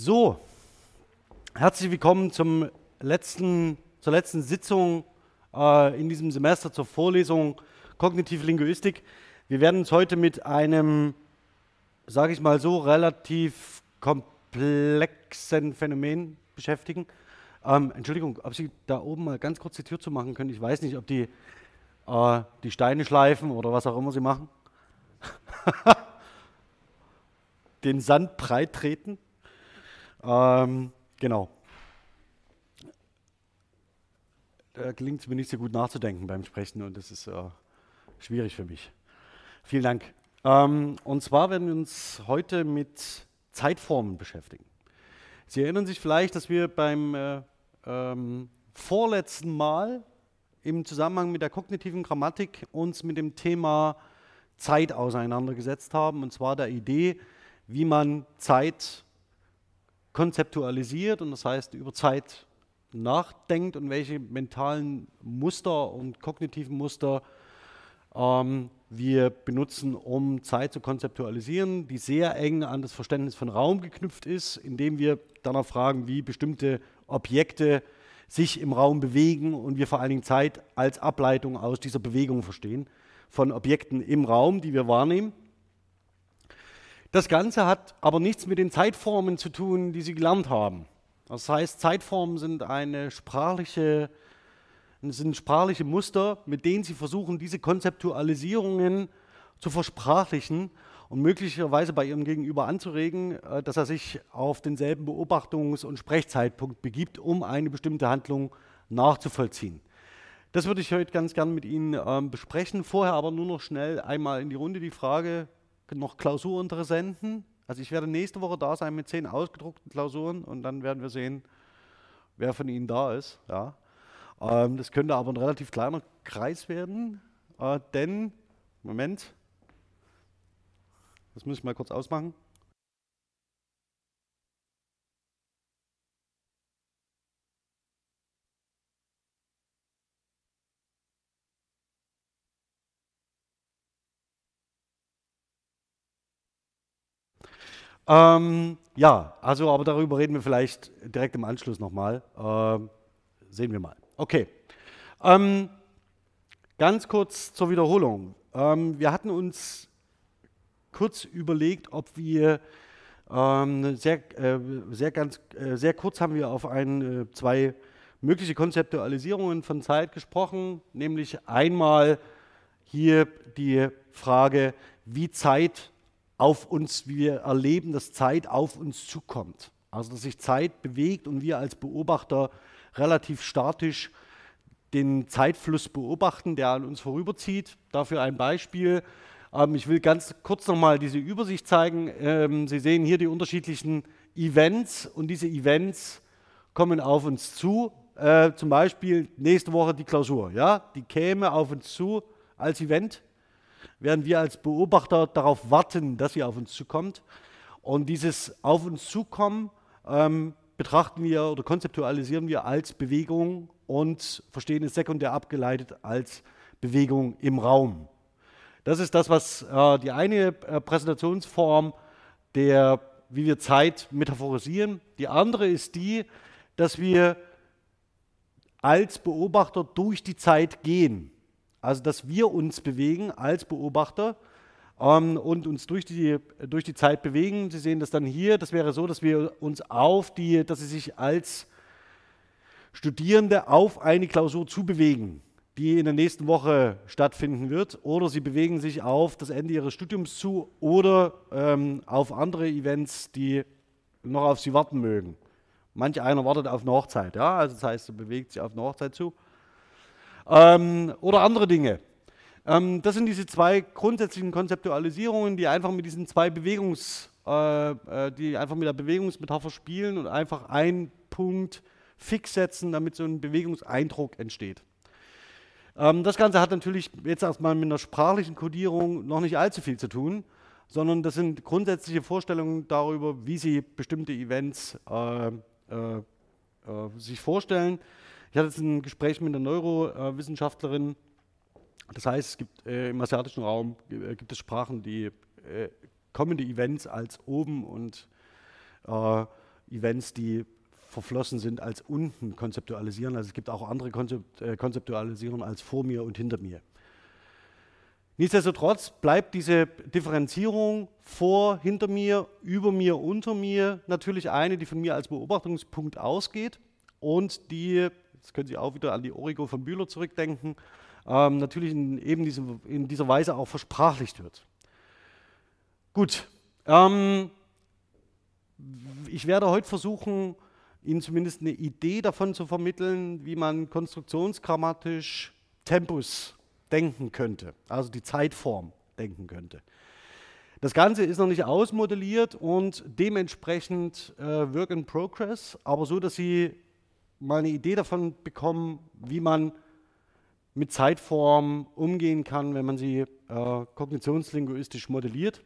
So, herzlich willkommen zum letzten, zur letzten Sitzung äh, in diesem Semester zur Vorlesung Kognitive Linguistik. Wir werden uns heute mit einem, sage ich mal so, relativ komplexen Phänomen beschäftigen. Ähm, Entschuldigung, ob Sie da oben mal ganz kurz die Tür zu machen können. Ich weiß nicht, ob die äh, die Steine schleifen oder was auch immer Sie machen. Den Sand breit treten. Ähm, genau. Da gelingt es mir nicht so gut nachzudenken beim Sprechen und das ist äh, schwierig für mich. Vielen Dank. Ähm, und zwar werden wir uns heute mit Zeitformen beschäftigen. Sie erinnern sich vielleicht, dass wir beim äh, ähm, vorletzten Mal im Zusammenhang mit der kognitiven Grammatik uns mit dem Thema Zeit auseinandergesetzt haben, und zwar der Idee, wie man Zeit konzeptualisiert und das heißt über Zeit nachdenkt und welche mentalen Muster und kognitiven Muster ähm, wir benutzen, um Zeit zu konzeptualisieren, die sehr eng an das Verständnis von Raum geknüpft ist, indem wir danach fragen, wie bestimmte Objekte sich im Raum bewegen und wir vor allen Dingen Zeit als Ableitung aus dieser Bewegung verstehen, von Objekten im Raum, die wir wahrnehmen. Das Ganze hat aber nichts mit den Zeitformen zu tun, die Sie gelernt haben. Das heißt, Zeitformen sind eine sprachliche, sind sprachliche Muster, mit denen Sie versuchen, diese Konzeptualisierungen zu versprachlichen und möglicherweise bei Ihrem Gegenüber anzuregen, äh, dass er sich auf denselben Beobachtungs- und Sprechzeitpunkt begibt, um eine bestimmte Handlung nachzuvollziehen. Das würde ich heute ganz gern mit Ihnen äh, besprechen. Vorher aber nur noch schnell einmal in die Runde die Frage, noch Klausurinteressenten. Also ich werde nächste Woche da sein mit zehn ausgedruckten Klausuren und dann werden wir sehen, wer von Ihnen da ist. Ja. Ähm, das könnte aber ein relativ kleiner Kreis werden, äh, denn, Moment, das muss ich mal kurz ausmachen. Ähm, ja, also, aber darüber reden wir vielleicht direkt im Anschluss nochmal. Ähm, sehen wir mal. Okay. Ähm, ganz kurz zur Wiederholung. Ähm, wir hatten uns kurz überlegt, ob wir ähm, sehr, äh, sehr, ganz, äh, sehr kurz haben wir auf ein, äh, zwei mögliche Konzeptualisierungen von Zeit gesprochen, nämlich einmal hier die Frage, wie Zeit auf uns, wie wir erleben, dass Zeit auf uns zukommt. Also dass sich Zeit bewegt und wir als Beobachter relativ statisch den Zeitfluss beobachten, der an uns vorüberzieht. Dafür ein Beispiel. Ähm, ich will ganz kurz nochmal diese Übersicht zeigen. Ähm, Sie sehen hier die unterschiedlichen Events und diese Events kommen auf uns zu. Äh, zum Beispiel nächste Woche die Klausur. Ja? Die käme auf uns zu als Event werden wir als Beobachter darauf warten, dass sie auf uns zukommt. Und dieses Auf uns zukommen ähm, betrachten wir oder konzeptualisieren wir als Bewegung und verstehen es sekundär abgeleitet als Bewegung im Raum. Das ist das, was äh, die eine äh, Präsentationsform der, wie wir Zeit metaphorisieren. Die andere ist die, dass wir als Beobachter durch die Zeit gehen. Also, dass wir uns bewegen als Beobachter ähm, und uns durch die, durch die Zeit bewegen. Sie sehen das dann hier. Das wäre so, dass wir uns auf die, dass Sie sich als Studierende auf eine Klausur zubewegen, die in der nächsten Woche stattfinden wird. Oder Sie bewegen sich auf das Ende Ihres Studiums zu oder ähm, auf andere Events, die noch auf Sie warten mögen. Manch einer wartet auf eine Hochzeit, ja, also das heißt, er bewegt sich auf eine Hochzeit zu ähm, oder andere Dinge. Ähm, das sind diese zwei grundsätzlichen Konzeptualisierungen, die einfach mit diesen zwei Bewegungs, äh, äh, die einfach mit der Bewegungsmetapher spielen und einfach einen Punkt fix setzen, damit so ein Bewegungseindruck entsteht. Ähm, das Ganze hat natürlich jetzt erstmal mit einer sprachlichen Kodierung noch nicht allzu viel zu tun, sondern das sind grundsätzliche Vorstellungen darüber, wie Sie bestimmte Events äh, äh, äh sich vorstellen. Ich hatte jetzt ein Gespräch mit einer Neurowissenschaftlerin. Das heißt, es gibt äh, im asiatischen Raum äh, gibt es Sprachen, die äh, kommende Events als oben und äh, Events, die verflossen sind, als unten konzeptualisieren. Also es gibt auch andere Konzept, äh, Konzeptualisierungen als vor mir und hinter mir. Nichtsdestotrotz bleibt diese Differenzierung vor, hinter mir, über mir, unter mir natürlich eine, die von mir als Beobachtungspunkt ausgeht und die, jetzt können Sie auch wieder an die Origo von Bühler zurückdenken, ähm, natürlich in, eben diese, in dieser Weise auch versprachlicht wird. Gut, ähm, ich werde heute versuchen, Ihnen zumindest eine Idee davon zu vermitteln, wie man konstruktionsgrammatisch Tempus denken könnte, also die Zeitform denken könnte. Das Ganze ist noch nicht ausmodelliert und dementsprechend äh, Work in Progress, aber so, dass Sie mal eine Idee davon bekommen, wie man mit Zeitformen umgehen kann, wenn man sie äh, kognitionslinguistisch modelliert.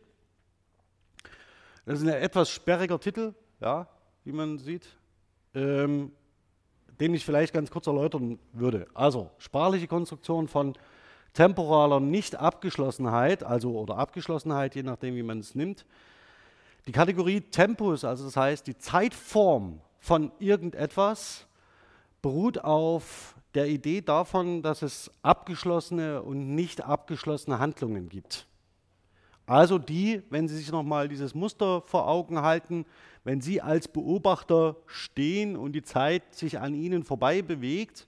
Das ist ein etwas sperriger Titel, ja, wie man sieht, ähm, den ich vielleicht ganz kurz erläutern würde. Also sprachliche Konstruktion von temporaler Nicht-Abgeschlossenheit, also oder Abgeschlossenheit, je nachdem, wie man es nimmt. Die Kategorie Tempus, also das heißt die Zeitform von irgendetwas, beruht auf der Idee davon, dass es abgeschlossene und nicht abgeschlossene Handlungen gibt. Also die, wenn Sie sich nochmal dieses Muster vor Augen halten, wenn Sie als Beobachter stehen und die Zeit sich an Ihnen vorbei bewegt,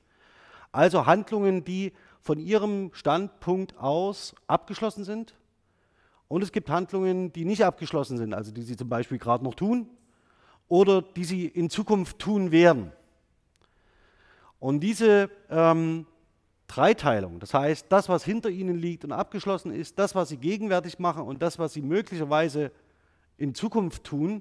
also Handlungen, die von ihrem Standpunkt aus abgeschlossen sind. Und es gibt Handlungen, die nicht abgeschlossen sind, also die sie zum Beispiel gerade noch tun oder die sie in Zukunft tun werden. Und diese ähm, Dreiteilung, das heißt, das, was hinter ihnen liegt und abgeschlossen ist, das, was sie gegenwärtig machen und das, was sie möglicherweise in Zukunft tun,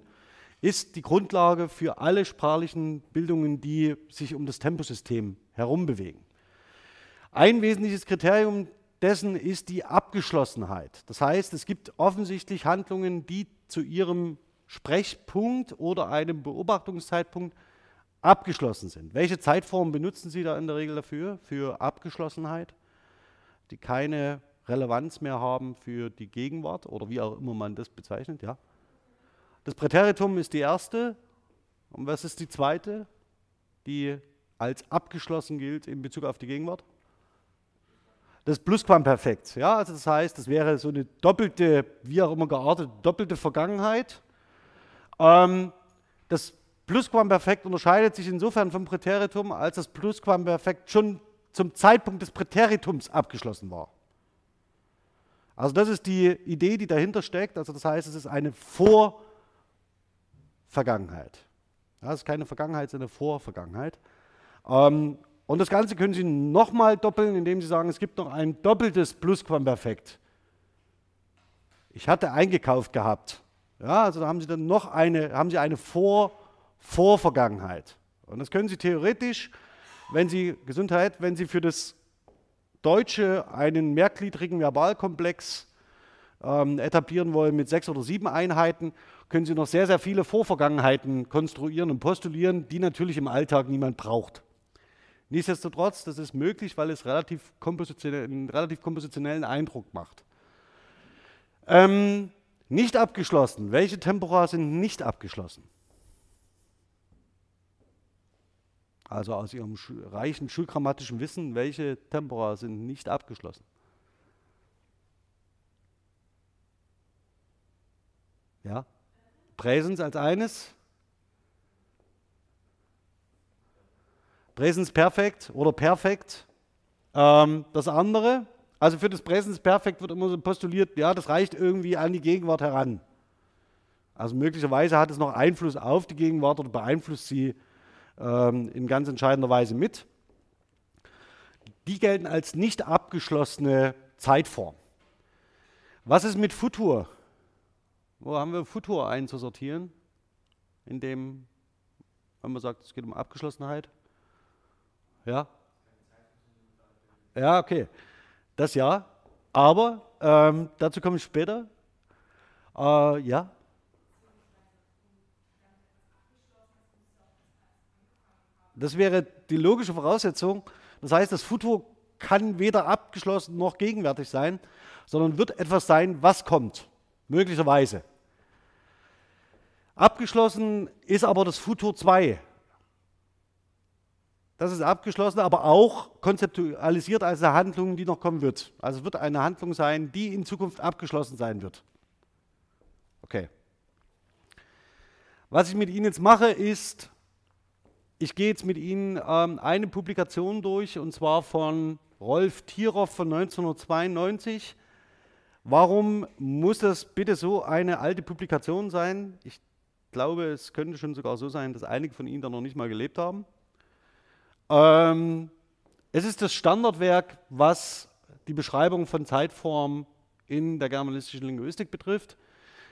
ist die Grundlage für alle sprachlichen Bildungen, die sich um das Temposystem herum bewegen. Ein wesentliches Kriterium dessen ist die Abgeschlossenheit. Das heißt, es gibt offensichtlich Handlungen, die zu ihrem Sprechpunkt oder einem Beobachtungszeitpunkt abgeschlossen sind. Welche Zeitform benutzen Sie da in der Regel dafür, für Abgeschlossenheit, die keine Relevanz mehr haben für die Gegenwart oder wie auch immer man das bezeichnet? Ja. Das Präteritum ist die erste. Und was ist die zweite, die als abgeschlossen gilt in Bezug auf die Gegenwart? das Plusquamperfekt. Ja, also das heißt, das wäre so eine doppelte, wie auch immer geartet, doppelte Vergangenheit. Ähm, das Plusquamperfekt unterscheidet sich insofern vom Präteritum, als das Plusquamperfekt schon zum Zeitpunkt des Präteritums abgeschlossen war. Also das ist die Idee, die dahinter steckt. Also das heißt, es ist eine Vorvergangenheit. Ja, es ist keine Vergangenheit, es ist eine Vorvergangenheit. Ähm, und das Ganze können Sie nochmal doppeln, indem Sie sagen, es gibt noch ein doppeltes Plusquamperfekt. Ich hatte eingekauft gehabt. Ja, also da haben Sie dann noch eine, haben Sie eine Vor Vorvergangenheit. Und das können Sie theoretisch, wenn Sie Gesundheit, wenn Sie für das Deutsche einen mehrgliedrigen Verbalkomplex ähm, etablieren wollen mit sechs oder sieben Einheiten, können Sie noch sehr, sehr viele Vorvergangenheiten konstruieren und postulieren, die natürlich im Alltag niemand braucht. Nichtsdestotrotz, das ist möglich, weil es relativ einen relativ kompositionellen Eindruck macht. Ähm, nicht abgeschlossen. Welche Tempora sind nicht abgeschlossen? Also aus Ihrem reichen schulgrammatischen Wissen, welche Tempora sind nicht abgeschlossen? Ja? Präsens als eines, Präsensperfekt oder perfekt. Ähm, das andere, also für das Präsensperfekt wird immer so postuliert, ja, das reicht irgendwie an die Gegenwart heran. Also möglicherweise hat es noch Einfluss auf die Gegenwart oder beeinflusst sie in ganz entscheidender Weise mit. Die gelten als nicht abgeschlossene Zeitform. Was ist mit Futur? Wo haben wir Futur einzusortieren? In dem, wenn man sagt, es geht um Abgeschlossenheit. Ja? Ja, okay. Das ja. Aber ähm, dazu komme ich später. Äh, ja. Das wäre die logische Voraussetzung. Das heißt, das Futur kann weder abgeschlossen noch gegenwärtig sein, sondern wird etwas sein, was kommt. Möglicherweise. Abgeschlossen ist aber das Futur 2. Das ist abgeschlossen, aber auch konzeptualisiert als eine Handlung, die noch kommen wird. Also es wird eine Handlung sein, die in Zukunft abgeschlossen sein wird. Okay. Was ich mit Ihnen jetzt mache, ist, ich gehe jetzt mit Ihnen ähm, eine Publikation durch, und zwar von Rolf Tieroff von 1992. Warum muss das bitte so eine alte Publikation sein? Ich glaube, es könnte schon sogar so sein, dass einige von Ihnen da noch nicht mal gelebt haben. Ähm, es ist das Standardwerk, was die Beschreibung von Zeitform in der germanistischen Linguistik betrifft.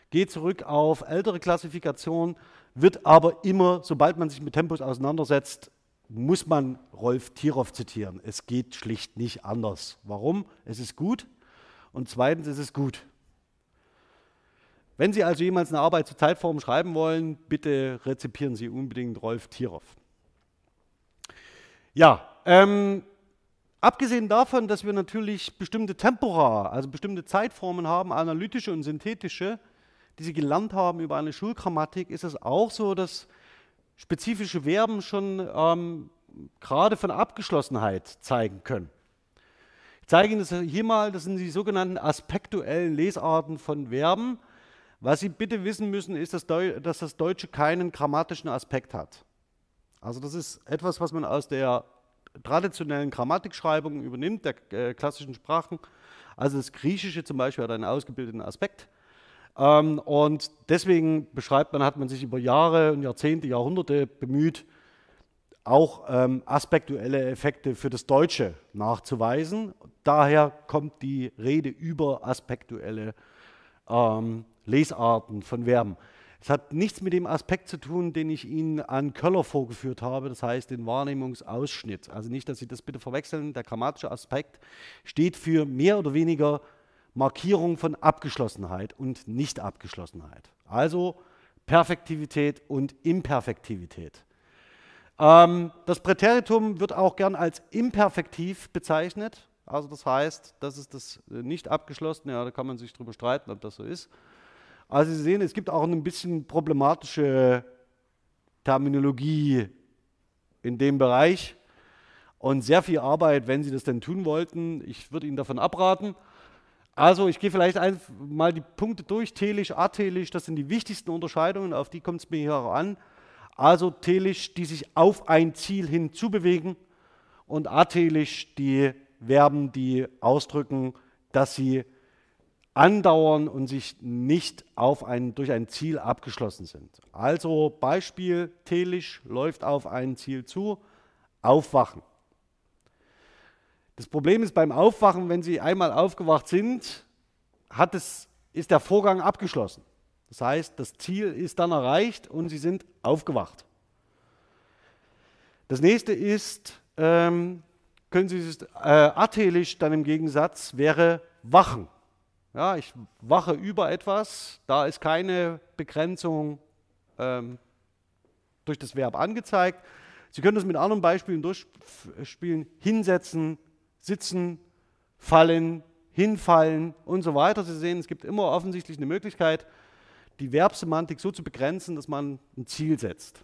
Geht zurück auf ältere Klassifikationen, wird aber immer, sobald man sich mit Tempus auseinandersetzt, muss man Rolf Tieroff zitieren. Es geht schlicht nicht anders. Warum? Es ist gut und zweitens ist es gut. Wenn Sie also jemals eine Arbeit zu Zeitform schreiben wollen, bitte rezipieren Sie unbedingt Rolf Tieroff. Ja, ähm, abgesehen davon, dass wir natürlich bestimmte Tempora, also bestimmte Zeitformen haben, analytische und synthetische, die Sie gelernt haben über eine Schulgrammatik, ist es auch so, dass spezifische Verben schon ähm, gerade von Abgeschlossenheit zeigen können. Ich zeige Ihnen das hier mal, das sind die sogenannten aspektuellen Lesarten von Verben. Was Sie bitte wissen müssen, ist, dass, dass das Deutsche keinen grammatischen Aspekt hat. Also das ist etwas, was man aus der traditionellen Grammatikschreibung übernimmt, der äh, klassischen Sprachen. Also das Griechische zum Beispiel hat einen ausgebildeten Aspekt. Ähm, und deswegen beschreibt man, hat man sich über Jahre und Jahrzehnte, Jahrhunderte bemüht, auch ähm, aspektuelle Effekte für das Deutsche nachzuweisen. Daher kommt die Rede über aspektuelle ähm, Lesarten von Verben. Es hat nichts mit dem Aspekt zu tun, den ich Ihnen an Köller vorgeführt habe, das heißt den Wahrnehmungsausschnitt. Also nicht, dass Sie das bitte verwechseln. Der grammatische Aspekt steht für mehr oder weniger Markierung von Abgeschlossenheit und Nicht-Abgeschlossenheit. Also Perfektivität und Imperfektivität. Ähm, das Präteritum wird auch gern als imperfektiv bezeichnet. Also das heißt, das ist das äh, nicht abgeschlossene, ja, da kann man sich darüber streiten, ob das so ist. Also Sie sehen, es gibt auch ein bisschen problematische Terminologie in dem Bereich und sehr viel Arbeit, wenn Sie das denn tun wollten. Ich würde Ihnen davon abraten. Also ich gehe vielleicht mal die Punkte durch, telisch, atelisch, das sind die wichtigsten Unterscheidungen, auf die kommt es mir hier auch an. Also telisch, die sich auf ein Ziel hin zubewegen und atelisch, die Verben, die ausdrücken, dass sie andauern und sich nicht auf ein, durch ein Ziel abgeschlossen sind. Also Beispiel, telisch läuft auf ein Ziel zu, aufwachen. Das Problem ist beim Aufwachen, wenn Sie einmal aufgewacht sind, hat es, ist der Vorgang abgeschlossen. Das heißt, das Ziel ist dann erreicht und Sie sind aufgewacht. Das nächste ist, ähm, können Sie es äh, atelisch dann im Gegensatz wäre wachen. Ja, ich wache über etwas, da ist keine Begrenzung ähm, durch das Verb angezeigt. Sie können das mit anderen Beispielen durchspielen, hinsetzen, sitzen, fallen, hinfallen und so weiter. Sie sehen, es gibt immer offensichtlich eine Möglichkeit, die Verbsemantik so zu begrenzen, dass man ein Ziel setzt.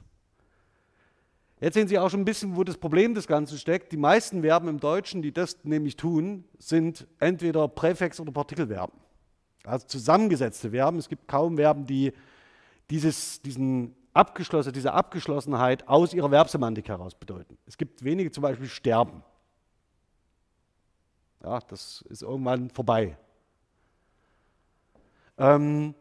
Jetzt sehen Sie auch schon ein bisschen, wo das Problem des Ganzen steckt. Die meisten Verben im Deutschen, die das nämlich tun, sind entweder Präfix- oder Partikelverben. Also zusammengesetzte Verben. Es gibt kaum Verben, die dieses, diesen Abgeschlossen, diese Abgeschlossenheit aus ihrer Verbsemantik heraus bedeuten. Es gibt wenige, zum Beispiel sterben. Ja, das ist irgendwann vorbei. Ähm,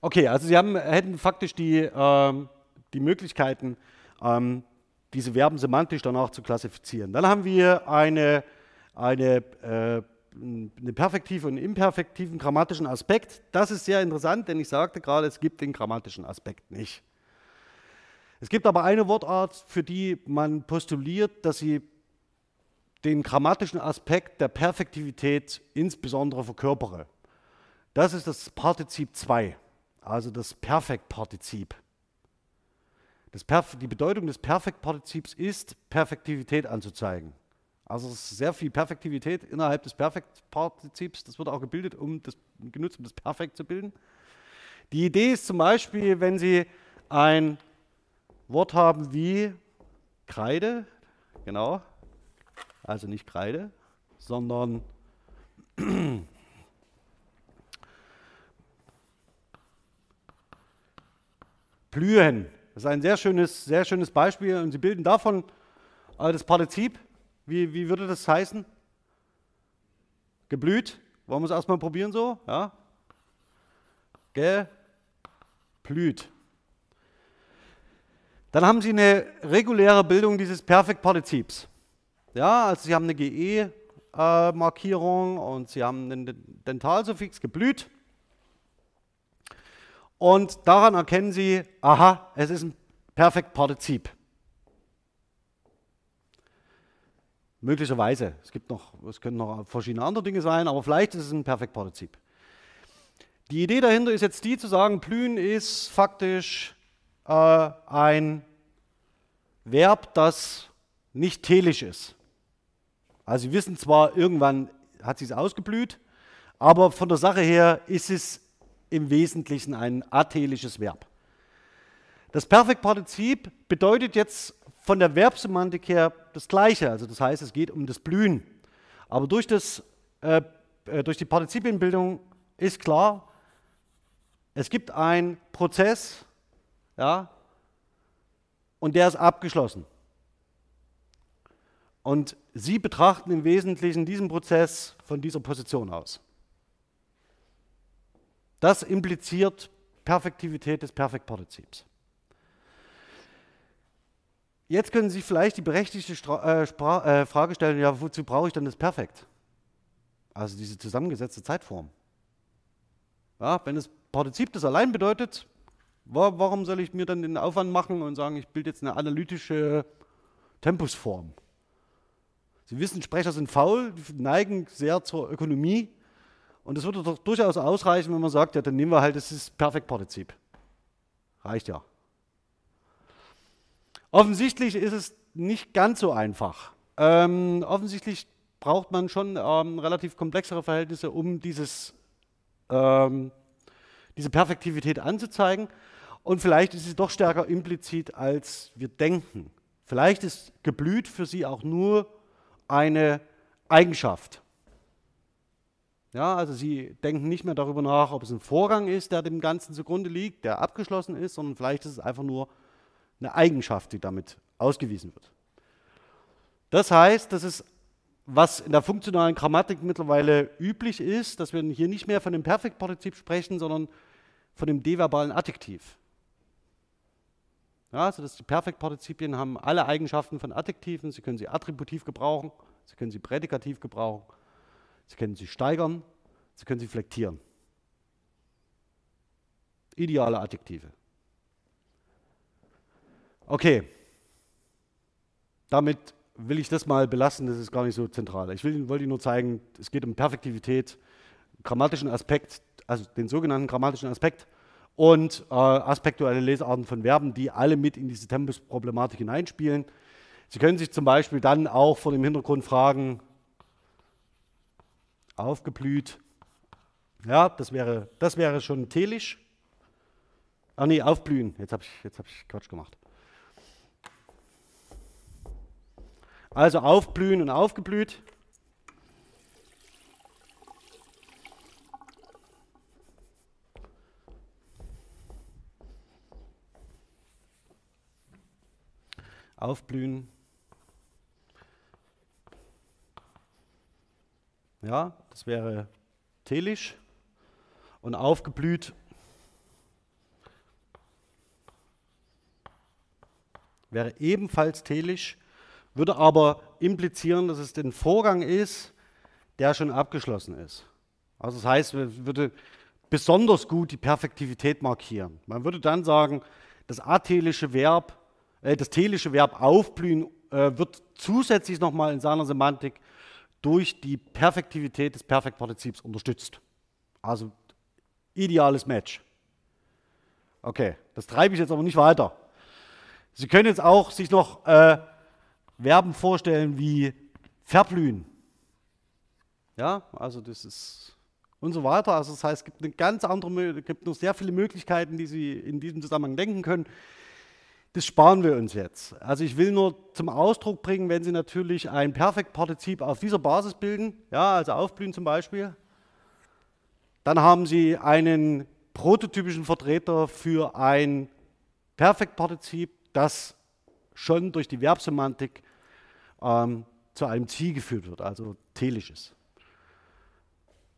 okay, also Sie haben, hätten faktisch die, ähm, die Möglichkeiten, ähm, diese Verben semantisch danach zu klassifizieren. Dann haben wir eine, eine, äh, eine perfektive und imperfektiven grammatischen Aspekt. Das ist sehr interessant, denn ich sagte gerade, es gibt den grammatischen Aspekt nicht. Es gibt aber eine Wortart, für die man postuliert, dass sie den grammatischen Aspekt der Perfektivität insbesondere verkörpere. Das ist das Partizip 2, also das Perfektpartizip. Das Perf die Bedeutung des Perfektpartizips ist, Perfektivität anzuzeigen. Also es ist sehr viel Perfektivität innerhalb des Perfektpartizips. Das wird auch gebildet, um das, genutzt, um das Perfekt zu bilden. Die Idee ist zum Beispiel, wenn Sie ein Wort haben wie Kreide, genau, also nicht Kreide, sondern Blühen. Das ist ein sehr schönes, sehr schönes Beispiel und Sie bilden davon das Partizip. Wie, wie würde das heißen? Geblüht. Wollen wir es erstmal probieren so? Ja. Geblüht. Dann haben Sie eine reguläre Bildung dieses Perfektpartizips. Ja, also Sie haben eine GE-Markierung äh, und Sie haben einen Dentalsuffix geblüht. Und daran erkennen Sie, aha, es ist ein Perfektpartizip. Möglicherweise. Es gibt noch, es können noch verschiedene andere Dinge sein, aber vielleicht ist es ein Perfektpartizip. Die Idee dahinter ist jetzt die zu sagen, blühen ist faktisch äh, ein Verb, das nicht telisch ist. Also Sie wissen zwar, irgendwann hat es ausgeblüht, aber von der Sache her ist es im Wesentlichen ein atelisches Verb. Das Perfektpartizip bedeutet jetzt von der Verbsemantik her das Gleiche. Also das heißt, es geht um das Blühen. Aber durch, das, äh, äh, durch die Partizipienbildung ist klar, es gibt einen Prozess, ja, und der ist abgeschlossen. Und Sie betrachten im Wesentlichen diesen Prozess von dieser Position aus. Das impliziert Perfektivität des Perfektpartizips. Jetzt können Sie vielleicht die berechtigte Stra äh, äh, Frage stellen, ja, wozu brauche ich denn das Perfekt? Also diese zusammengesetzte Zeitform. Ja, wenn das Partizip das allein bedeutet, wa warum soll ich mir dann den Aufwand machen und sagen, ich bilde jetzt eine analytische Tempusform? Sie wissen, Sprecher sind faul, neigen sehr zur Ökonomie. Und es würde doch durchaus ausreichen, wenn man sagt, ja, dann nehmen wir halt das Perfektpartizip. Reicht ja. Offensichtlich ist es nicht ganz so einfach. Ähm, offensichtlich braucht man schon ähm, relativ komplexere Verhältnisse, um dieses, ähm, diese Perfektivität anzuzeigen. Und vielleicht ist sie doch stärker implizit, als wir denken. Vielleicht ist geblüht für Sie auch nur eine Eigenschaft. Ja, also Sie denken nicht mehr darüber nach, ob es ein Vorgang ist, der dem Ganzen zugrunde liegt, der abgeschlossen ist, sondern vielleicht ist es einfach nur eine Eigenschaft, die damit ausgewiesen wird. Das heißt, das ist, was in der funktionalen Grammatik mittlerweile üblich ist, dass wir hier nicht mehr von dem Perfektpartizip sprechen, sondern von dem deverbalen Adjektiv. Ja, also das die Perfektpartizipien haben alle Eigenschaften von Adjektiven. Sie können sie attributiv gebrauchen, Sie können sie prädikativ gebrauchen, Sie können sie steigern, Sie können sie flektieren. Ideale Adjektive. Okay, damit will ich das mal belassen, das ist gar nicht so zentral. Ich will, wollte Ihnen nur zeigen, es geht um Perfektivität, grammatischen Aspekt, also den sogenannten grammatischen Aspekt und äh, aspektuelle Lesarten von Verben, die alle mit in diese Tempus-Problematik hineinspielen. Sie können sich zum Beispiel dann auch vor dem Hintergrund fragen, aufgeblüht, ja, das wäre, das wäre schon telisch. Ah nee, aufblühen, jetzt habe ich, hab ich Quatsch gemacht. Also aufblühen und aufgeblüht. Aufblühen. Ja, das wäre telisch. Und aufgeblüht wäre ebenfalls telisch würde aber implizieren, dass es ein Vorgang ist, der schon abgeschlossen ist. Also das heißt, man würde besonders gut die Perfektivität markieren. Man würde dann sagen, das atelische Verb, das telische Verb aufblühen äh, wird zusätzlich nochmal in seiner Semantik durch die Perfektivität des Perfektpartizips unterstützt. Also ideales Match. Okay, das treibe ich jetzt aber nicht weiter. Sie können jetzt auch sich noch äh, Verben vorstellen wie verblühen. Ja, also das ist und so weiter. Also das heißt, es gibt eine ganz andere, gibt noch sehr viele Möglichkeiten, die Sie in diesem Zusammenhang denken können. Das sparen wir uns jetzt. Also ich will nur zum Ausdruck bringen, wenn Sie natürlich ein Perfektpartizip auf dieser Basis bilden, ja, also aufblühen zum Beispiel, dann haben Sie einen prototypischen Vertreter für ein Perfektpartizip, das schon durch die Verbsemantik ähm, zu einem Ziel geführt wird, also telisch ist.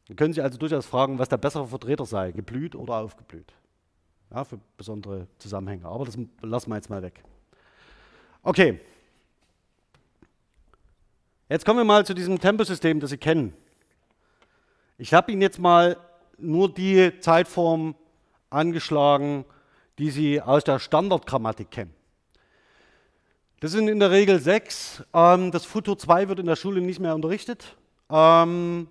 Dann können Sie also durchaus fragen, was der bessere Vertreter sei, geblüht oder aufgeblüht. Ja, für besondere Zusammenhänge. Aber das lassen wir jetzt mal weg. Okay. Jetzt kommen wir mal zu diesem Temposystem, das Sie kennen. Ich habe Ihnen jetzt mal nur die Zeitform angeschlagen, die Sie aus der Standardgrammatik kennen. Das sind in der Regel sechs. Ähm, das Futur 2 wird in der Schule nicht mehr unterrichtet. Ähm,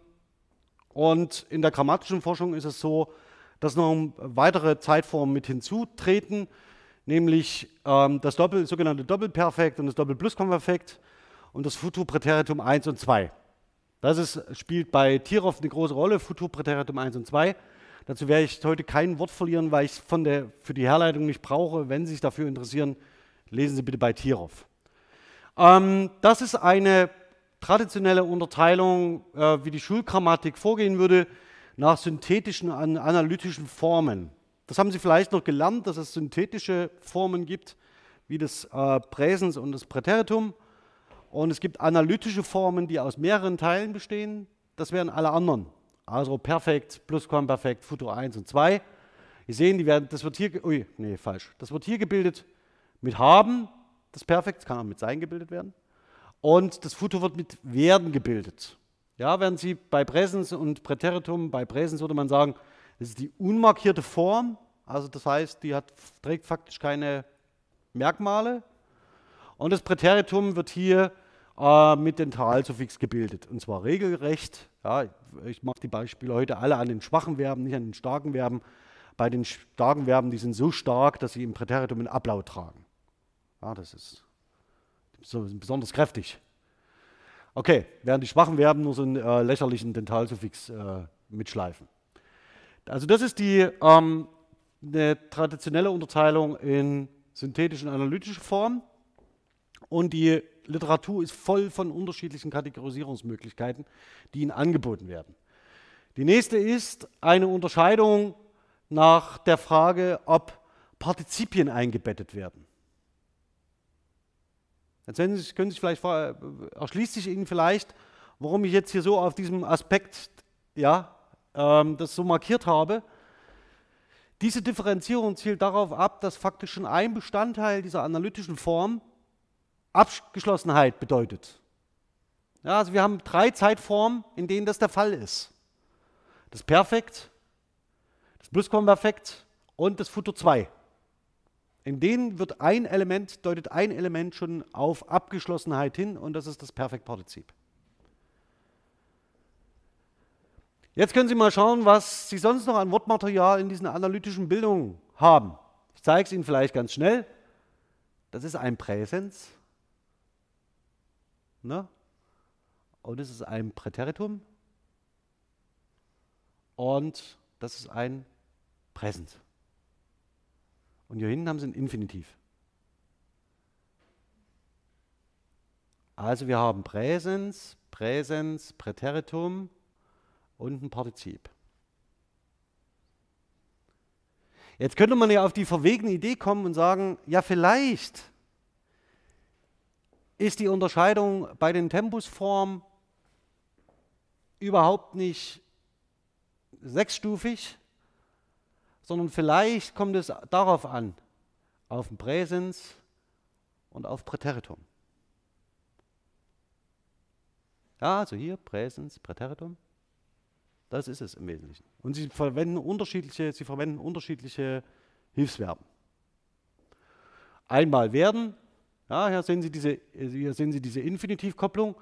und in der grammatischen Forschung ist es so, dass noch weitere Zeitformen mit hinzutreten, nämlich ähm, das Doppel, sogenannte Doppelperfekt und das Doppelpluskonperfekt und das Futurpräteritum 1 und 2. Das ist, spielt bei Tirov eine große Rolle, Futurpräteritum 1 und 2. Dazu werde ich heute kein Wort verlieren, weil ich es für die Herleitung nicht brauche. Wenn Sie sich dafür interessieren, lesen Sie bitte bei Tirov. Ähm, das ist eine traditionelle Unterteilung, äh, wie die Schulgrammatik vorgehen würde nach synthetischen, an analytischen Formen. Das haben Sie vielleicht noch gelernt, dass es synthetische Formen gibt, wie das äh, Präsens und das Präteritum. Und es gibt analytische Formen, die aus mehreren Teilen bestehen. Das wären alle anderen. Also Perfekt, Plusquamperfekt, Futur 1 und 2. Sie sehen, die werden, das wird hier, ui, nee, falsch. Das wird hier gebildet mit haben, das Perfekt, kann auch mit sein gebildet werden. Und das Futur wird mit werden gebildet. Ja, während Sie bei Präsens und Präteritum, bei Präsens würde man sagen, das ist die unmarkierte Form, also das heißt, die hat, trägt faktisch keine Merkmale. Und das Präteritum wird hier äh, mit Dentalsuffix gebildet, und zwar regelrecht. Ja, ich mache die Beispiele heute alle an den schwachen Verben, nicht an den starken Verben. Bei den starken Verben, die sind so stark, dass sie im Präteritum einen Ablaut tragen. Ja, das ist so besonders kräftig. Okay, während die schwachen Verben nur so einen äh, lächerlichen Dentalsuffix äh, mitschleifen. Also das ist die ähm, eine traditionelle Unterteilung in synthetische und analytische Form. Und die Literatur ist voll von unterschiedlichen Kategorisierungsmöglichkeiten, die Ihnen angeboten werden. Die nächste ist eine Unterscheidung nach der Frage, ob Partizipien eingebettet werden. Jetzt können Sie, Sie vielleicht, erschließt sich Ihnen vielleicht, warum ich jetzt hier so auf diesem Aspekt ja, ähm, das so markiert habe. Diese Differenzierung zielt darauf ab, dass faktisch schon ein Bestandteil dieser analytischen Form Abgeschlossenheit bedeutet. Ja, also wir haben drei Zeitformen, in denen das der Fall ist. Das Perfekt, das Plusquamperfekt und das Futur 2. In denen wird ein Element, deutet ein Element schon auf Abgeschlossenheit hin und das ist das Perfektpartizip. Jetzt können Sie mal schauen, was Sie sonst noch an Wortmaterial in diesen analytischen Bildungen haben. Ich zeige es Ihnen vielleicht ganz schnell. Das ist ein Präsens. Ne? Und das ist ein Präteritum. Und das ist ein Präsens. Und hier hinten haben sie ein Infinitiv. Also wir haben Präsens, Präsens, Präteritum und ein Partizip. Jetzt könnte man ja auf die verwegene Idee kommen und sagen, ja vielleicht ist die Unterscheidung bei den Tempusformen überhaupt nicht sechsstufig, sondern vielleicht kommt es darauf an, auf Präsens und auf Präteritum. Ja, also hier Präsens, Präteritum. Das ist es im Wesentlichen. Und sie verwenden unterschiedliche, sie verwenden unterschiedliche Hilfsverben. Einmal werden, ja, hier sehen Sie diese, hier sehen Sie diese Infinitivkopplung.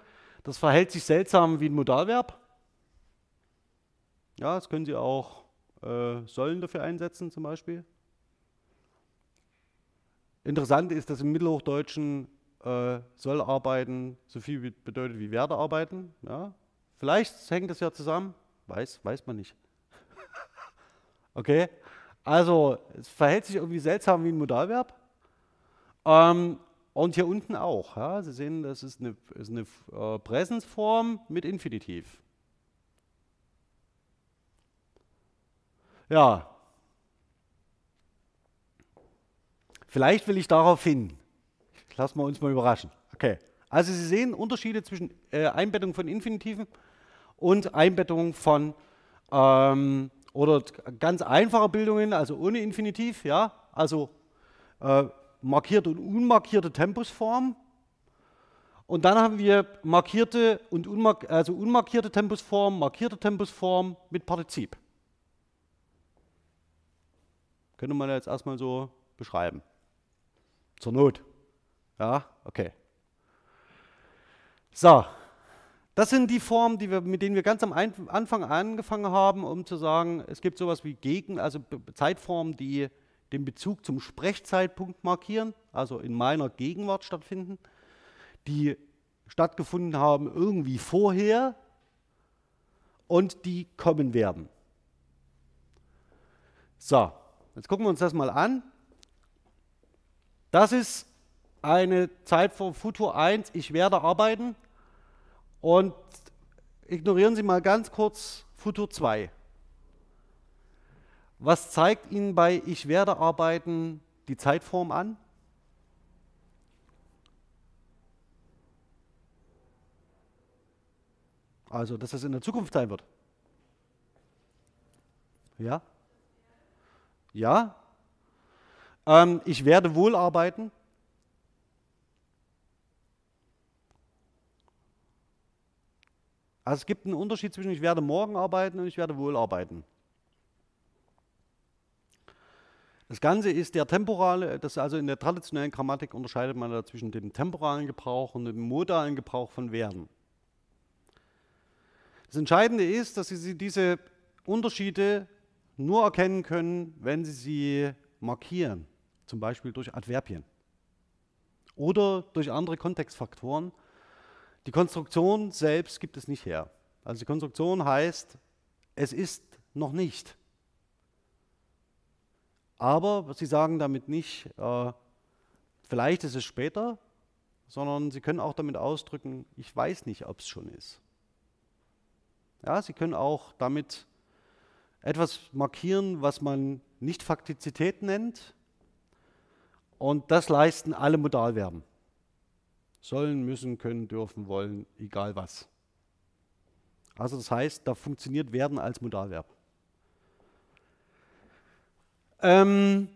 Das verhält sich seltsam wie ein Modalverb. Ja, das können Sie auch äh, sollen dafür einsetzen zum Beispiel. Interessant ist, dass im Mittelhochdeutschen äh, soll arbeiten so viel bedeutet wie werde arbeiten. Ja. Vielleicht hängt das ja zusammen. Weiß, weiß man nicht. okay? Also, es verhält sich irgendwie seltsam wie ein Modalverb. Ähm, und hier unten auch. Ja? Sie sehen, das ist eine, ist eine äh, Präsensform mit Infinitiv. Ja. Vielleicht will ich darauf hin. Lassen wir uns mal überraschen. Okay. Also Sie sehen Unterschiede zwischen äh, Einbettung von Infinitiven und Einbettung von ähm, oder ganz einfache Bildungen, also ohne Infinitiv, ja, also äh, markierte und unmarkierte Tempusform. Und dann haben wir markierte und unmark also unmarkierte Tempusform, markierte Tempusform mit Partizip. Könnte man jetzt erstmal so beschreiben. Zur Not. Ja, okay. So, das sind die Formen, die wir, mit denen wir ganz am Anfang angefangen haben, um zu sagen, es gibt sowas wie Gegen, also Zeitformen, die den Bezug zum Sprechzeitpunkt markieren, also in meiner Gegenwart stattfinden, die stattgefunden haben irgendwie vorher und die kommen werden. So, jetzt gucken wir uns das mal an. Das ist eine Zeitform Futur 1, ich werde arbeiten. Und ignorieren Sie mal ganz kurz Futur 2. Was zeigt Ihnen bei Ich werde arbeiten die Zeitform an? Also, dass es in der Zukunft sein wird. Ja? Ja? Ähm, ich werde wohl arbeiten. Also es gibt einen Unterschied zwischen ich werde morgen arbeiten und ich werde wohl arbeiten. Das Ganze ist der temporale, das also in der traditionellen Grammatik unterscheidet man da zwischen dem temporalen Gebrauch und dem modalen Gebrauch von Werden. Das Entscheidende ist, dass Sie diese Unterschiede nur erkennen können, wenn Sie sie markieren, zum Beispiel durch Adverbien oder durch andere Kontextfaktoren, die Konstruktion selbst gibt es nicht her. Also die Konstruktion heißt, es ist noch nicht. Aber Sie sagen damit nicht, äh, vielleicht ist es später, sondern Sie können auch damit ausdrücken, ich weiß nicht, ob es schon ist. Ja, Sie können auch damit etwas markieren, was man nicht Faktizität nennt. Und das leisten alle Modalverben. Sollen, müssen, können, dürfen, wollen, egal was. Also das heißt, da funktioniert werden als Modalverb. Ähm,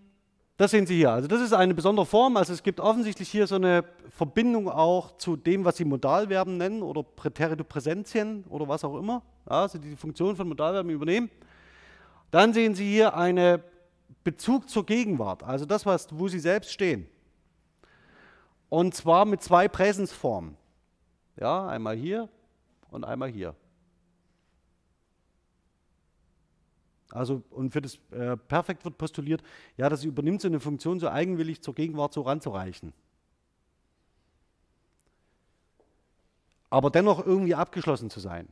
das sehen Sie hier. Also das ist eine besondere Form. Also es gibt offensichtlich hier so eine Verbindung auch zu dem, was Sie Modalverben nennen oder Präteritopräsentien oder was auch immer. Ja, also die Funktion von Modalverben übernehmen. Dann sehen Sie hier einen Bezug zur Gegenwart, also das, was, wo Sie selbst stehen. Und zwar mit zwei Präsensformen. Ja, einmal hier und einmal hier. Also, und für das äh, Perfekt wird postuliert, ja, das übernimmt so eine Funktion so eigenwillig zur Gegenwart so ranzureichen. Aber dennoch irgendwie abgeschlossen zu sein.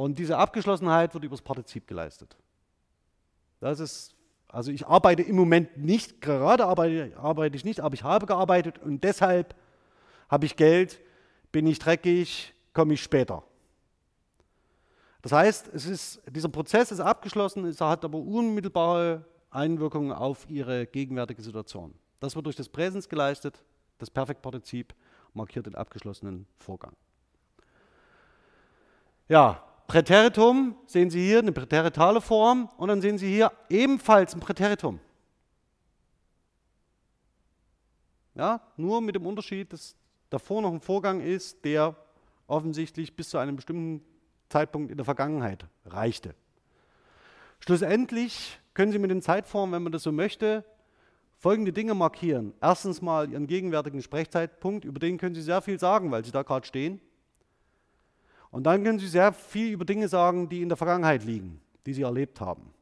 Und diese Abgeschlossenheit wird übers Partizip geleistet. Das ist also ich arbeite im Moment nicht, gerade arbeite, arbeite ich nicht, aber ich habe gearbeitet und deshalb habe ich Geld, bin ich dreckig, komme ich später. Das heißt, es ist, dieser Prozess ist abgeschlossen, es hat aber unmittelbare Einwirkungen auf Ihre gegenwärtige Situation. Das wird durch das Präsens geleistet, das Perfektpartizip markiert den abgeschlossenen Vorgang. Ja, Präteritum sehen Sie hier eine präteritale Form und dann sehen Sie hier ebenfalls ein Präteritum. Ja, nur mit dem Unterschied, dass davor noch ein Vorgang ist, der offensichtlich bis zu einem bestimmten Zeitpunkt in der Vergangenheit reichte. Schlussendlich können Sie mit den Zeitformen, wenn man das so möchte, folgende Dinge markieren. Erstens mal Ihren gegenwärtigen Sprechzeitpunkt, über den können Sie sehr viel sagen, weil Sie da gerade stehen. Und dann können Sie sehr viel über Dinge sagen, die in der Vergangenheit liegen, die Sie erlebt haben.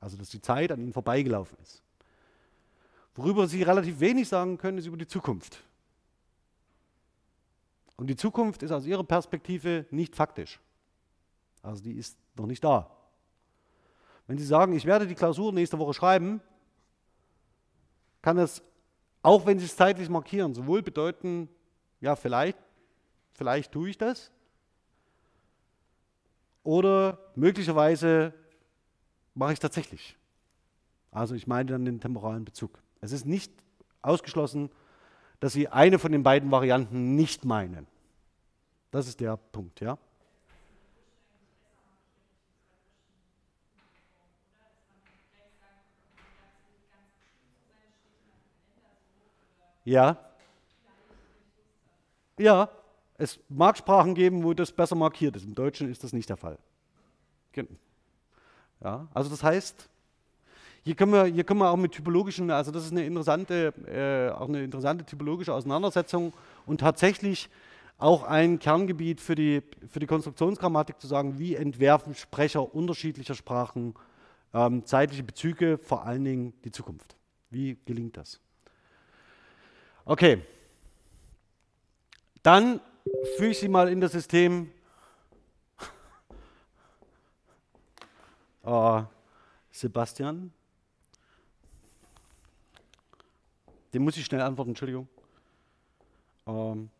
Also, dass die Zeit an Ihnen vorbeigelaufen ist. Worüber Sie relativ wenig sagen können, ist über die Zukunft. Und die Zukunft ist aus Ihrer Perspektive nicht faktisch. Also die ist noch nicht da. Wenn Sie sagen, ich werde die Klausur nächste Woche schreiben, kann das, auch wenn Sie es zeitlich markieren, sowohl bedeuten, ja, vielleicht, vielleicht tue ich das, oder möglicherweise mache ich es tatsächlich. Also ich meine dann den temporalen Bezug. Es ist nicht ausgeschlossen, dass Sie eine von den beiden Varianten nicht meinen. Das ist der Punkt, ja. Ja. Ja, es mag Sprachen geben, wo das besser markiert ist. Im Deutschen ist das nicht der Fall. Ja, also das heißt, hier können, wir, hier können wir auch mit typologischen, also das ist eine interessante, äh, auch eine interessante typologische Auseinandersetzung und tatsächlich auch ein Kerngebiet für die, für die Konstruktionsgrammatik zu sagen, wie entwerfen Sprecher unterschiedlicher Sprachen ähm, zeitliche Bezüge, vor allen Dingen die Zukunft. Wie gelingt das? Okay. Dann füge ich sie mal in das System. Uh, Sebastian. Den muss ich schnell antworten, Entschuldigung. Ähm.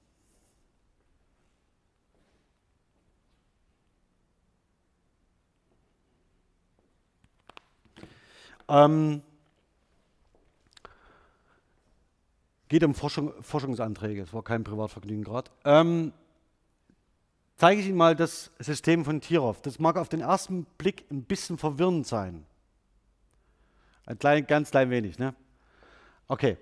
Ähm. Geht um Forschung, Forschungsanträge, es war kein Privatvergnügen gerade. Ähm, zeige ich Ihnen mal das System von Tirov. Das mag auf den ersten Blick ein bisschen verwirrend sein. Ein klein, ganz klein wenig. Ne? Okay.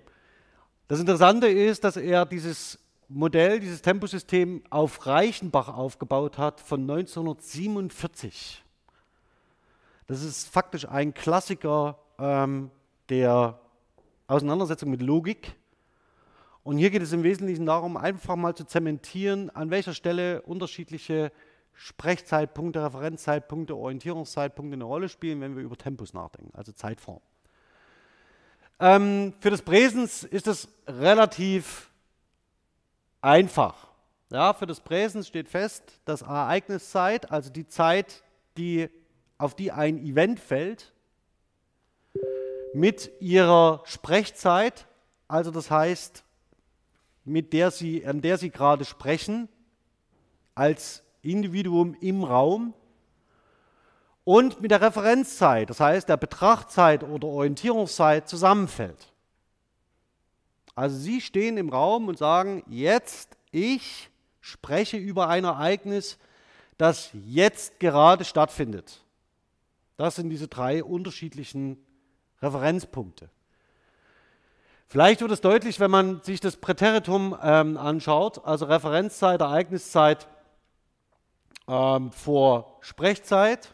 Das Interessante ist, dass er dieses Modell, dieses Temposystem auf Reichenbach aufgebaut hat von 1947. Das ist faktisch ein Klassiker ähm, der Auseinandersetzung mit Logik. Und hier geht es im Wesentlichen darum, einfach mal zu zementieren, an welcher Stelle unterschiedliche Sprechzeitpunkte, Referenzzeitpunkte, Orientierungszeitpunkte eine Rolle spielen, wenn wir über Tempus nachdenken, also Zeitform. Ähm, für das Präsens ist es relativ einfach. Ja, für das Präsens steht fest, dass Ereigniszeit, also die Zeit, die, auf die ein Event fällt, mit ihrer Sprechzeit, also das heißt mit der sie, an der Sie gerade sprechen, als Individuum im Raum und mit der Referenzzeit, das heißt der Betrachtzeit oder Orientierungszeit zusammenfällt. Also Sie stehen im Raum und sagen, jetzt ich spreche über ein Ereignis, das jetzt gerade stattfindet. Das sind diese drei unterschiedlichen Referenzpunkte. Vielleicht wird es deutlich, wenn man sich das Präteritum ähm, anschaut, also Referenzzeit, Ereigniszeit ähm, vor Sprechzeit,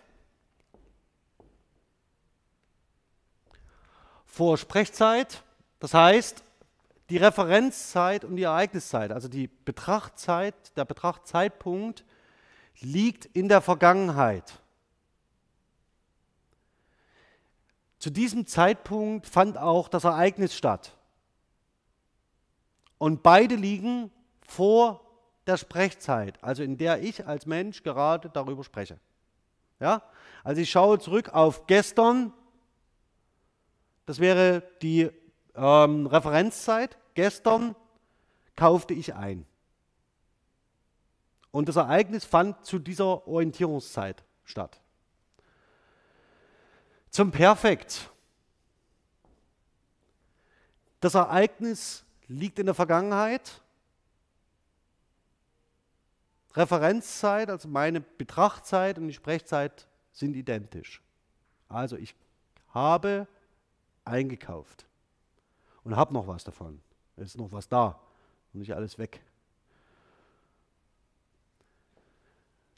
vor Sprechzeit, das heißt, die Referenzzeit und die Ereigniszeit, also die Betrachtzeit, der Betrachtzeitpunkt liegt in der Vergangenheit. Zu diesem Zeitpunkt fand auch das Ereignis statt. Und beide liegen vor der Sprechzeit, also in der ich als Mensch gerade darüber spreche. Ja? Also ich schaue zurück auf gestern, das wäre die ähm, Referenzzeit. Gestern kaufte ich ein. Und das Ereignis fand zu dieser Orientierungszeit statt. Zum Perfekt. Das Ereignis liegt in der Vergangenheit. Referenzzeit, also meine Betrachtzeit und die Sprechzeit sind identisch. Also ich habe eingekauft und habe noch was davon. Es ist noch was da und nicht alles weg.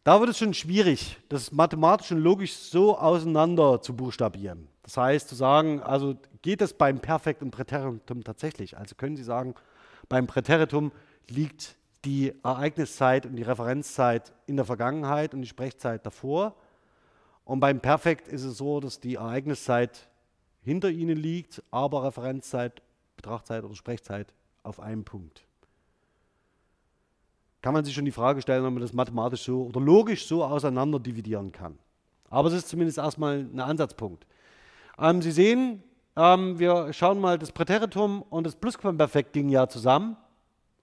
Da wird es schon schwierig, das mathematisch und logisch so auseinander zu buchstabieren. Das heißt, zu sagen, also geht es beim Perfekt und Präteritum tatsächlich? Also können Sie sagen, beim Präteritum liegt die Ereigniszeit und die Referenzzeit in der Vergangenheit und die Sprechzeit davor. Und beim Perfekt ist es so, dass die Ereigniszeit hinter Ihnen liegt, aber Referenzzeit, Betrachtzeit oder Sprechzeit auf einem Punkt. kann man sich schon die Frage stellen, ob man das mathematisch so oder logisch so auseinander dividieren kann. Aber es ist zumindest erstmal ein Ansatzpunkt. Ähm, Sie sehen, ähm, wir schauen mal das Präteritum und das Plusquamperfekt ja zusammen.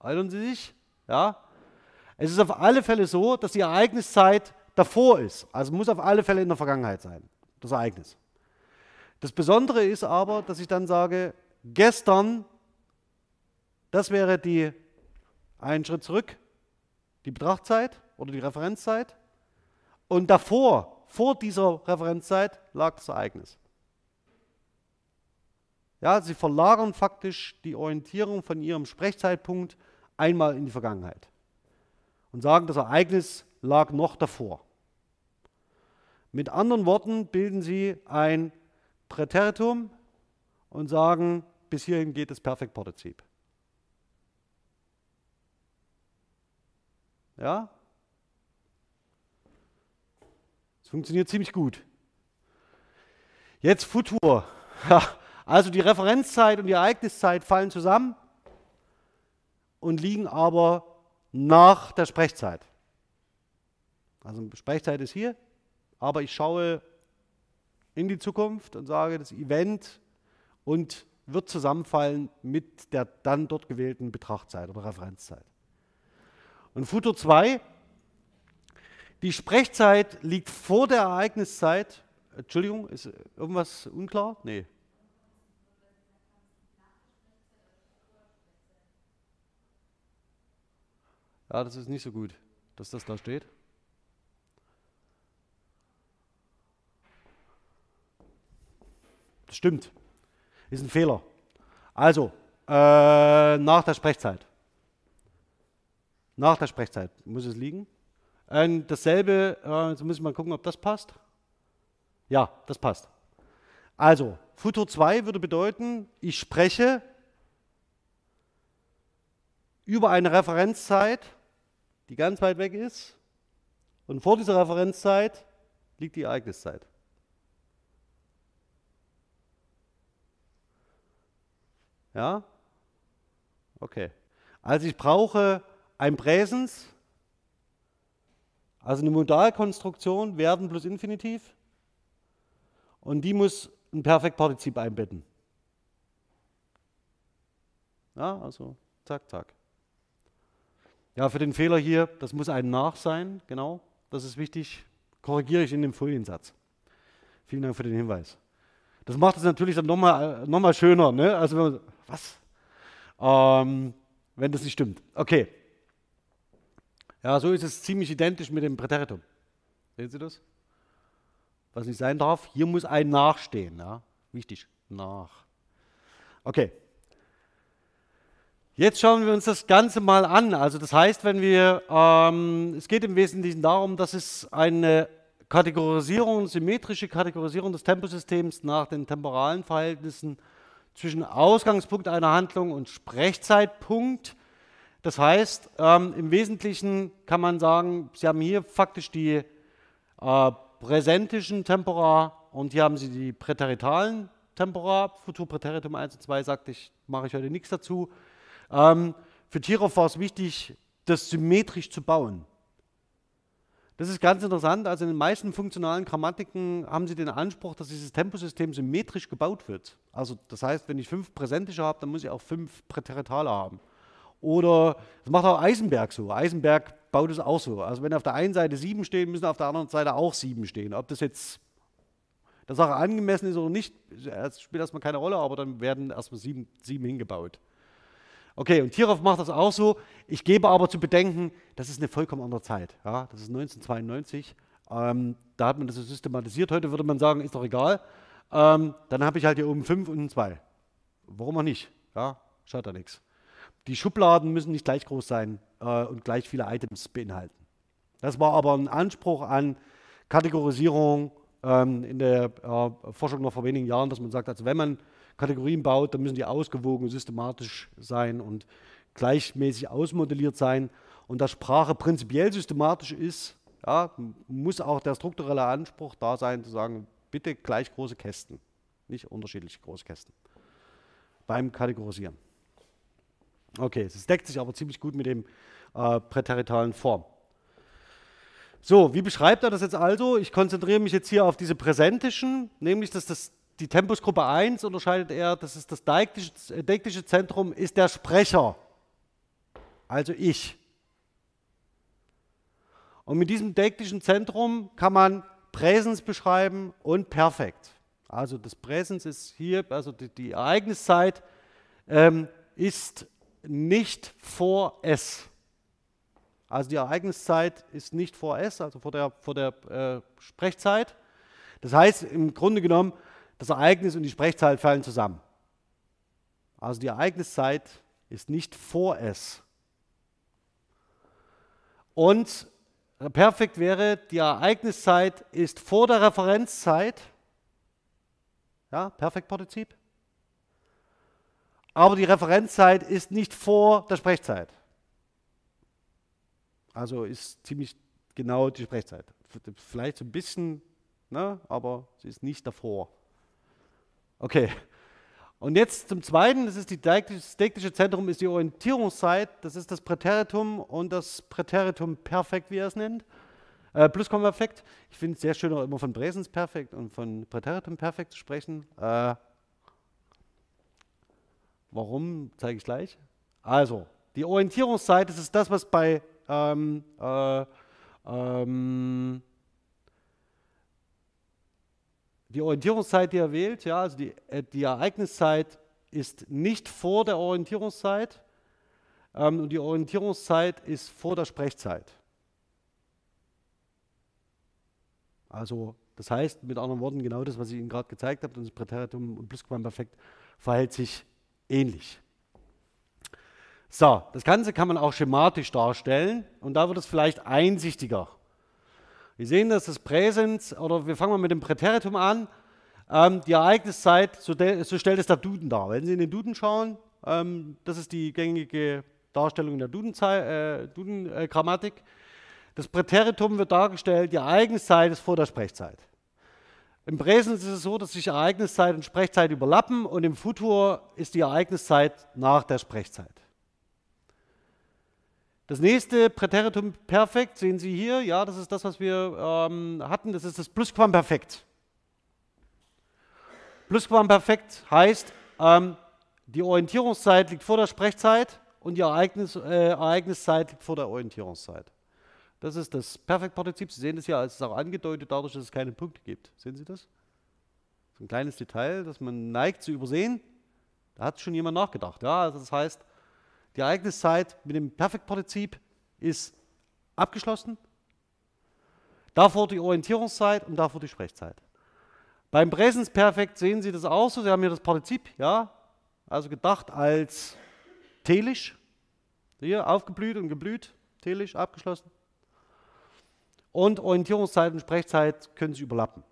Erinnern Sie sich? Ja. Es ist auf alle Fälle so, dass die Ereigniszeit davor ist. Also muss auf alle Fälle in der Vergangenheit sein, das Ereignis. Das Besondere ist aber, dass ich dann sage, gestern, das wäre die, einen Schritt zurück, die Betrachtzeit oder die Referenzzeit. Und davor, vor dieser Referenzzeit, lag das Ereignis. Ja, sie verlagern faktisch die Orientierung von ihrem Sprechzeitpunkt einmal in die Vergangenheit und sagen, das Ereignis lag noch davor. Mit anderen Worten bilden sie ein Präteritum und sagen, bis hierhin geht das Perfektpartizip. Ja? Es funktioniert ziemlich gut. Jetzt Futur. Also die Referenzzeit und die Ereigniszeit fallen zusammen und liegen aber nach der Sprechzeit. Also Sprechzeit ist hier, aber ich schaue in die Zukunft und sage, das Event und wird zusammenfallen mit der dann dort gewählten Betrachtzeit oder Referenzzeit. Und Futur 2, die Sprechzeit liegt vor der Ereigniszeit. Entschuldigung, ist irgendwas unklar? Nee. Ja, das ist nicht so gut, dass das da steht. Das stimmt. Ist ein Fehler. Also, äh, nach der Sprechzeit. Nach der Sprechzeit muss es liegen. Ähm, dasselbe, äh, jetzt muss ich mal gucken, ob das passt. Ja, das passt. Also, Futur 2 würde bedeuten, ich spreche über eine Referenzzeit, die ganz weit weg ist. Und vor dieser Referenzzeit liegt die Ereigniszeit. Ja? Okay. Also ich brauche ein Präsens, also eine Modalkonstruktion, werden plus Infinitiv. Und die muss ein Perfektpartizip einbetten. Ja, also zack, zack. Ja, für den Fehler hier, das muss ein Nach sein, genau, das ist wichtig, korrigiere ich in dem Foliensatz. Vielen Dank für den Hinweis. Das macht es natürlich dann nochmal noch mal schöner. Ne? Also, wenn man, was? Ähm, wenn das nicht stimmt. Okay. Ja, so ist es ziemlich identisch mit dem Präteritum. Sehen Sie das? Was nicht sein darf, hier muss ein nachstehen. Ja? Wichtig, nach. Okay. Jetzt schauen wir uns das Ganze mal an. Also das heißt, wenn wir, ähm, es geht im Wesentlichen darum, dass es eine Kategorisierung, symmetrische Kategorisierung des Temposystems nach den temporalen Verhältnissen zwischen Ausgangspunkt einer Handlung und Sprechzeitpunkt. Das heißt, ähm, im Wesentlichen kann man sagen, Sie haben hier faktisch die äh, präsentischen Tempora und hier haben Sie die präteritalen Tempora. Futurpräteritum 1 und 2 sagte ich, mache ich heute nichts dazu. Ähm, für Tirov war es wichtig, das symmetrisch zu bauen. Das ist ganz interessant. Also in den meisten funktionalen Grammatiken haben Sie den Anspruch, dass dieses Temposystem symmetrisch gebaut wird. Also das heißt, wenn ich fünf Präsentische habe, dann muss ich auch fünf Präteritale haben. Oder das macht auch Eisenberg so. Eisenberg baut es auch so. Also wenn auf der einen Seite sieben stehen, müssen auf der anderen Seite auch sieben stehen. Ob das jetzt der Sache angemessen ist oder nicht, spielt erstmal keine Rolle, aber dann werden erstmal sieben, sieben hingebaut. Okay, und Tirov macht das auch so. Ich gebe aber zu bedenken, das ist eine vollkommen andere Zeit. Ja, das ist 1992. Ähm, da hat man das so systematisiert. Heute würde man sagen, ist doch egal. Ähm, dann habe ich halt hier oben 5 und 2. Warum auch nicht? Ja, schaut da nichts. Die Schubladen müssen nicht gleich groß sein äh, und gleich viele Items beinhalten. Das war aber ein Anspruch an Kategorisierung ähm, in der äh, Forschung noch vor wenigen Jahren, dass man sagt, also wenn man Kategorien baut, dann müssen die ausgewogen, systematisch sein und gleichmäßig ausmodelliert sein. Und da Sprache prinzipiell systematisch ist, ja, muss auch der strukturelle Anspruch da sein, zu sagen, bitte gleich große Kästen, nicht unterschiedliche große Kästen beim Kategorisieren. Okay, es deckt sich aber ziemlich gut mit dem äh, präteritalen Form. So, wie beschreibt er das jetzt also? Ich konzentriere mich jetzt hier auf diese präsentischen, nämlich dass das die Tempusgruppe 1 unterscheidet er, das ist das deiktische, deiktische Zentrum, ist der Sprecher, also ich. Und mit diesem dektischen Zentrum kann man Präsens beschreiben und Perfekt. Also das Präsens ist hier, also die, die Ereigniszeit ähm, ist nicht vor S. Also die Ereigniszeit ist nicht vor S, also vor der, vor der äh, Sprechzeit. Das heißt, im Grunde genommen, das Ereignis und die Sprechzeit fallen zusammen. Also die Ereigniszeit ist nicht vor S. Und perfekt wäre, die Ereigniszeit ist vor der Referenzzeit. Ja, Perfektpartizip. Aber die Referenzzeit ist nicht vor der Sprechzeit. Also ist ziemlich genau die Sprechzeit. Vielleicht so ein bisschen, ne, aber sie ist nicht davor. Okay. Und jetzt zum Zweiten, das ist die deiktische Zentrum, ist die Orientierungszeit, das ist das Präteritum und das Präteritum perfekt, wie er es nennt. Äh, Plusquamperfekt. Ich finde es sehr schön, auch immer von Präsens perfekt und von Präteritum perfekt zu sprechen. Äh, warum, zeige ich gleich. Also, die Orientierungszeit, das ist das, was bei ähm, äh, ähm, die Orientierungszeit, die er wählt, ja, also die, äh, die Ereigniszeit ist nicht vor der Orientierungszeit ähm, und die Orientierungszeit ist vor der Sprechzeit. Also das heißt, mit anderen Worten, genau das, was ich Ihnen gerade gezeigt habe, das Präteritum und Plusquamperfekt verhält sich ähnlich. So, das Ganze kann man auch schematisch darstellen und da wird es vielleicht einsichtiger. Wir sehen, dass das Präsens, oder wir fangen mal mit dem Präteritum an, ähm, die Ereigniszeit, so, so, stellt es der Duden dar. Wenn Sie in den Duden schauen, ähm, das ist die gängige Darstellung der Duden-Grammatik. Äh, Duden, äh, das Präteritum wird dargestellt, die Ereignniszeit ist vor der Sprechzeit. Im Präsens ist es so, dass sich Ereigniszeit und Sprechzeit überlappen und im Futur ist die Ereigniszeit nach der Sprechzeit. Das nächste Präteritum Perfekt sehen Sie hier. Ja, das ist das, was wir ähm, hatten. Das ist das Plusquamperfekt. Plusquamperfekt heißt, ähm, die Orientierungszeit liegt vor der Sprechzeit und die Ereignis, äh, Ereigniszeit liegt vor der Orientierungszeit. Das ist das Perfektpartizip. Sie sehen das ja, es ist auch angedeutet dadurch, dass es keine Punkte gibt. Sehen Sie das? Das ist ein kleines Detail, das man neigt zu übersehen. Da hat schon jemand nachgedacht. Ja, also das heißt, die Ereigniszeit mit dem Perfektpartizip ist abgeschlossen. Davor die Orientierungszeit und davor die Sprechzeit. Beim Präsensperfekt sehen Sie das auch so. Sie haben hier das Partizip, ja, also gedacht als telisch. Hier aufgeblüht und geblüht, telisch, abgeschlossen. Und Orientierungszeit und Sprechzeit können sich überlappen.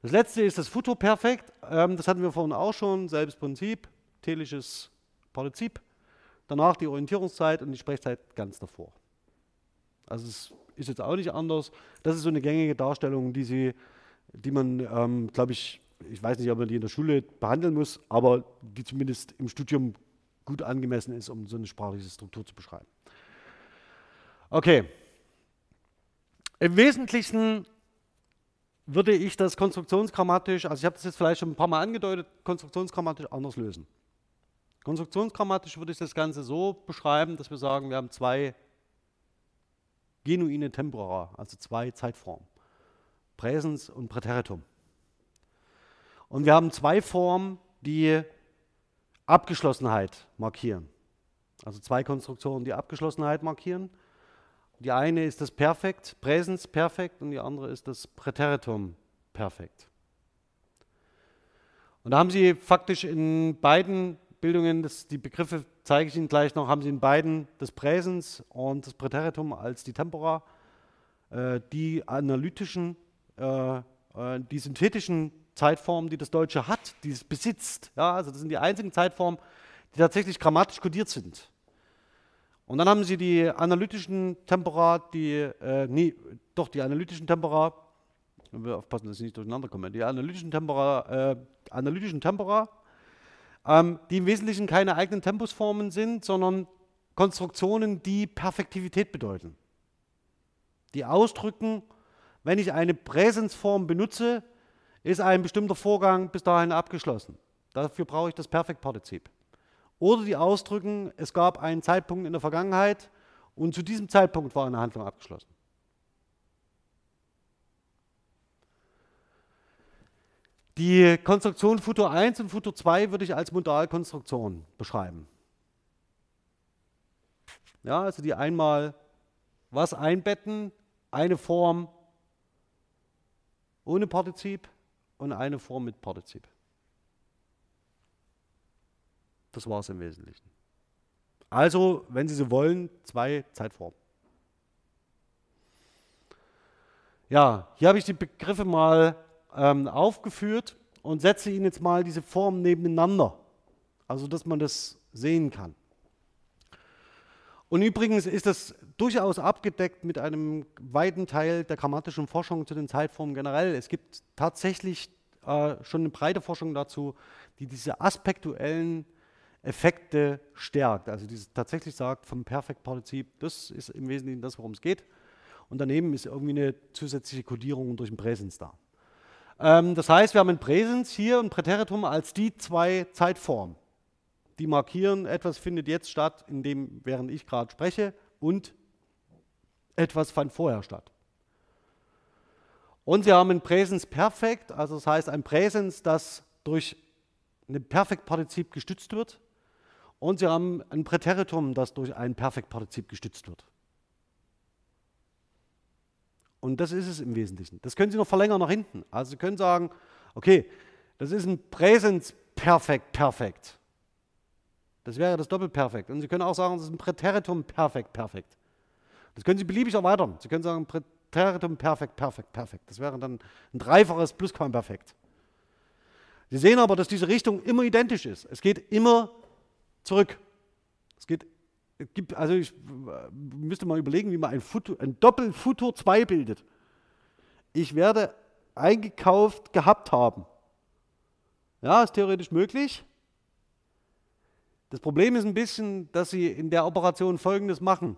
Das letzte ist das Futurperfekt. Ähm, das hatten wir vorhin auch schon, selbes Prinzip, telisches Partizip, danach die Orientierungszeit und die Sprechzeit ganz davor. Also es ist jetzt auch nicht anders. Das ist so eine gängige Darstellung, die, sie, die man, ähm, glaube ich, ich weiß nicht, ob man die in der Schule behandeln muss, aber die zumindest im Studium gut angemessen ist, um so eine sprachliche Struktur zu beschreiben. Okay. Im Wesentlichen würde ich das konstruktionsgrammatisch, also ich habe das jetzt vielleicht schon ein paar Mal angedeutet, konstruktionsgrammatisch anders lösen. Konstruktionsgrammatisch würde ich das Ganze so beschreiben, dass wir sagen, wir haben zwei genuine Tempora, also zwei Zeitformen, Präsens und Präteritum. Und wir haben zwei Formen, die Abgeschlossenheit markieren. Also zwei Konstruktionen, die Abgeschlossenheit markieren. Die eine ist das Perfekt, Präsens Perfekt und die andere ist das Präteritum Perfekt. Und da haben Sie faktisch in beiden Bildungen, das, die Begriffe zeige ich Ihnen gleich noch, haben Sie in beiden das Präsens und das Präteritum als die Tempora, äh, die analytischen, äh, äh, die synthetischen Zeitformen, die das Deutsche hat, die es besitzt. Ja, also das sind die einzigen Zeitformen, die tatsächlich grammatisch kodiert sind. Und dann haben Sie die analytischen Tempora, die, äh, nee, doch die analytischen Tempora, wir aufpassen, dass ich nicht durcheinander komme, die analytischen Tempora, äh, analytischen Tempora ähm, die im Wesentlichen keine eigenen Tempusformen sind, sondern Konstruktionen, die Perfektivität bedeuten. Die ausdrücken, wenn ich eine Präsensform benutze, ist ein bestimmter Vorgang bis dahin abgeschlossen. Dafür brauche ich das Perfektpartizip. Oder die ausdrücken, es gab einen Zeitpunkt in der Vergangenheit und zu diesem Zeitpunkt war eine Handlung abgeschlossen. Die Konstruktion Futur 1 und Futur 2 würde ich als Modalkonstruktion beschreiben. Ja, also die einmal was einbetten, eine Form ohne Partizip und eine Form mit Partizip. Das war es im Wesentlichen. Also, wenn Sie so wollen, zwei Zeitformen. Ja, hier habe ich die Begriffe mal ähm, aufgeführt und setze Ihnen jetzt mal diese Formen nebeneinander, also dass man das sehen kann. Und übrigens ist das durchaus abgedeckt mit einem weiten Teil der grammatischen Forschung zu den Zeitformen generell. Es gibt tatsächlich äh, schon eine breite Forschung dazu, die diese aspektuellen Effekte stärkt. Also die tatsächlich sagt, vom Perfektpartizip, das ist im Wesentlichen das, worum es geht. Und daneben ist irgendwie eine zusätzliche Kodierung durch ein Präsens da. Ähm, das heißt, wir haben ein Präsens hier und Präteritum als die zwei Zeitformen die markieren, etwas findet jetzt statt, in dem, während ich gerade spreche, und etwas fand vorher statt. Und sie haben ein Präsens perfekt, also das heißt ein Präsens, das durch ein Perfektpartizip gestützt wird. Und sie haben ein Präteritum, das durch ein Perfektpartizip gestützt wird. Und das ist es im Wesentlichen. Das können Sie noch verlängern nach hinten. Also Sie können sagen, okay, das ist ein Präsens perfekt perfekt. Das wäre das Doppelperfekt. Und Sie können auch sagen, das ist ein Präteritum perfekt, perfekt. Das können Sie beliebig erweitern. Sie können sagen Präteritum perfekt, perfekt, perfekt. Das wäre dann ein dreifaches Plusquamperfekt. Sie sehen aber, dass diese Richtung immer identisch ist. Es geht immer zurück. Es geht, gibt, also ich müsste mal überlegen, wie man ein, Futur, ein Doppelfutur 2 bildet. Ich werde eingekauft gehabt haben. Ja, ist theoretisch möglich. Das Problem ist ein bisschen, dass Sie in der Operation Folgendes machen.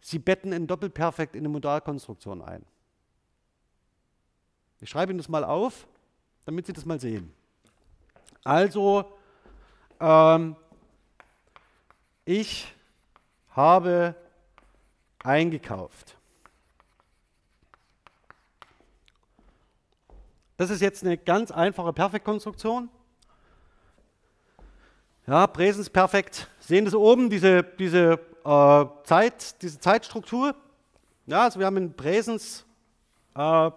Sie betten ein Doppelperfekt in eine Modalkonstruktion ein. Ich schreibe Ihnen das mal auf, damit Sie das mal sehen. Also, ähm, ich habe eingekauft. Das ist jetzt eine ganz einfache Perfektkonstruktion. Ja, Präsensperfekt. Sehen das oben, diese, diese, äh, Zeit, diese Zeitstruktur? Ja, also wir haben ein Präsens, äh,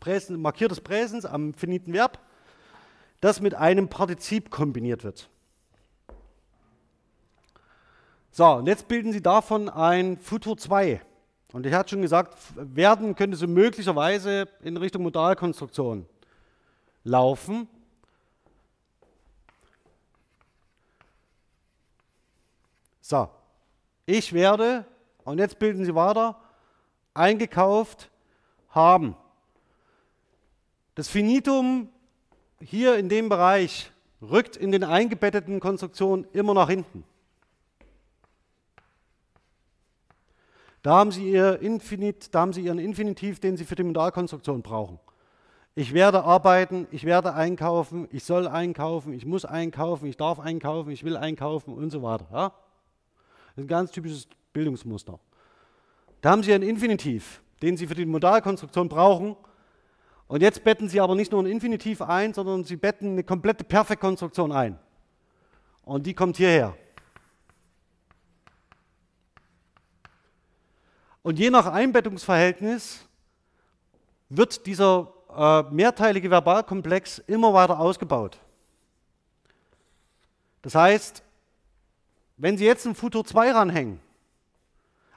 Präsens, markiertes Präsens am finiten Verb, das mit einem Partizip kombiniert wird. So, und jetzt bilden Sie davon ein Futur 2. Und ich hatte schon gesagt, werden könnte so möglicherweise in Richtung Modalkonstruktion laufen. So, ich werde, und jetzt bilden Sie weiter, eingekauft haben. Das Finitum hier in dem Bereich rückt in den eingebetteten Konstruktionen immer nach hinten. Da haben Sie, Ihr Infinit, da haben Sie Ihren Infinitiv, den Sie für die Modalkonstruktion brauchen. Ich werde arbeiten, ich werde einkaufen, ich soll einkaufen, ich muss einkaufen, ich darf einkaufen, ich will einkaufen und so weiter. Ja? Das ist ein ganz typisches Bildungsmuster. Da haben Sie einen Infinitiv, den Sie für die Modalkonstruktion brauchen. Und jetzt betten Sie aber nicht nur ein Infinitiv ein, sondern Sie betten eine komplette Perfektkonstruktion ein. Und die kommt hierher. Und je nach Einbettungsverhältnis wird dieser äh, mehrteilige Verbalkomplex immer weiter ausgebaut. Das heißt, wenn Sie jetzt ein Futur 2 ranhängen,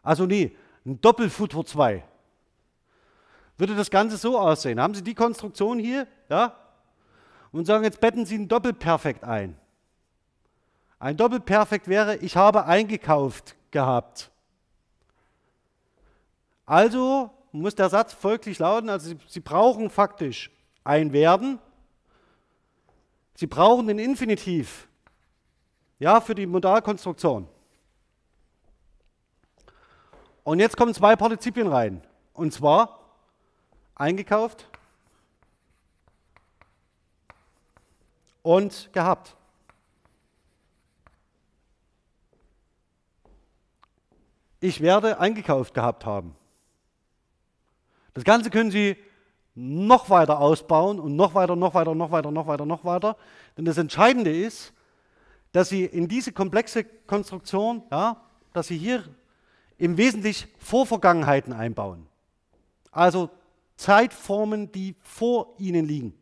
also nee, ein Doppelfutur 2, würde das Ganze so aussehen. Haben Sie die Konstruktion hier, ja, und sagen, jetzt betten Sie ein Doppelperfekt ein. Ein Doppelperfekt wäre, ich habe eingekauft gehabt. Also muss der Satz folglich lauten, also Sie, Sie brauchen faktisch ein Werden Sie brauchen den Infinitiv. Ja, für die Modalkonstruktion. Und jetzt kommen zwei Partizipien rein. Und zwar eingekauft und gehabt. Ich werde eingekauft gehabt haben. Das Ganze können Sie noch weiter ausbauen und noch weiter, noch weiter, noch weiter, noch weiter, noch weiter. Denn das Entscheidende ist, dass Sie in diese komplexe Konstruktion, ja, dass Sie hier im Wesentlichen Vorvergangenheiten einbauen. Also Zeitformen, die vor Ihnen liegen.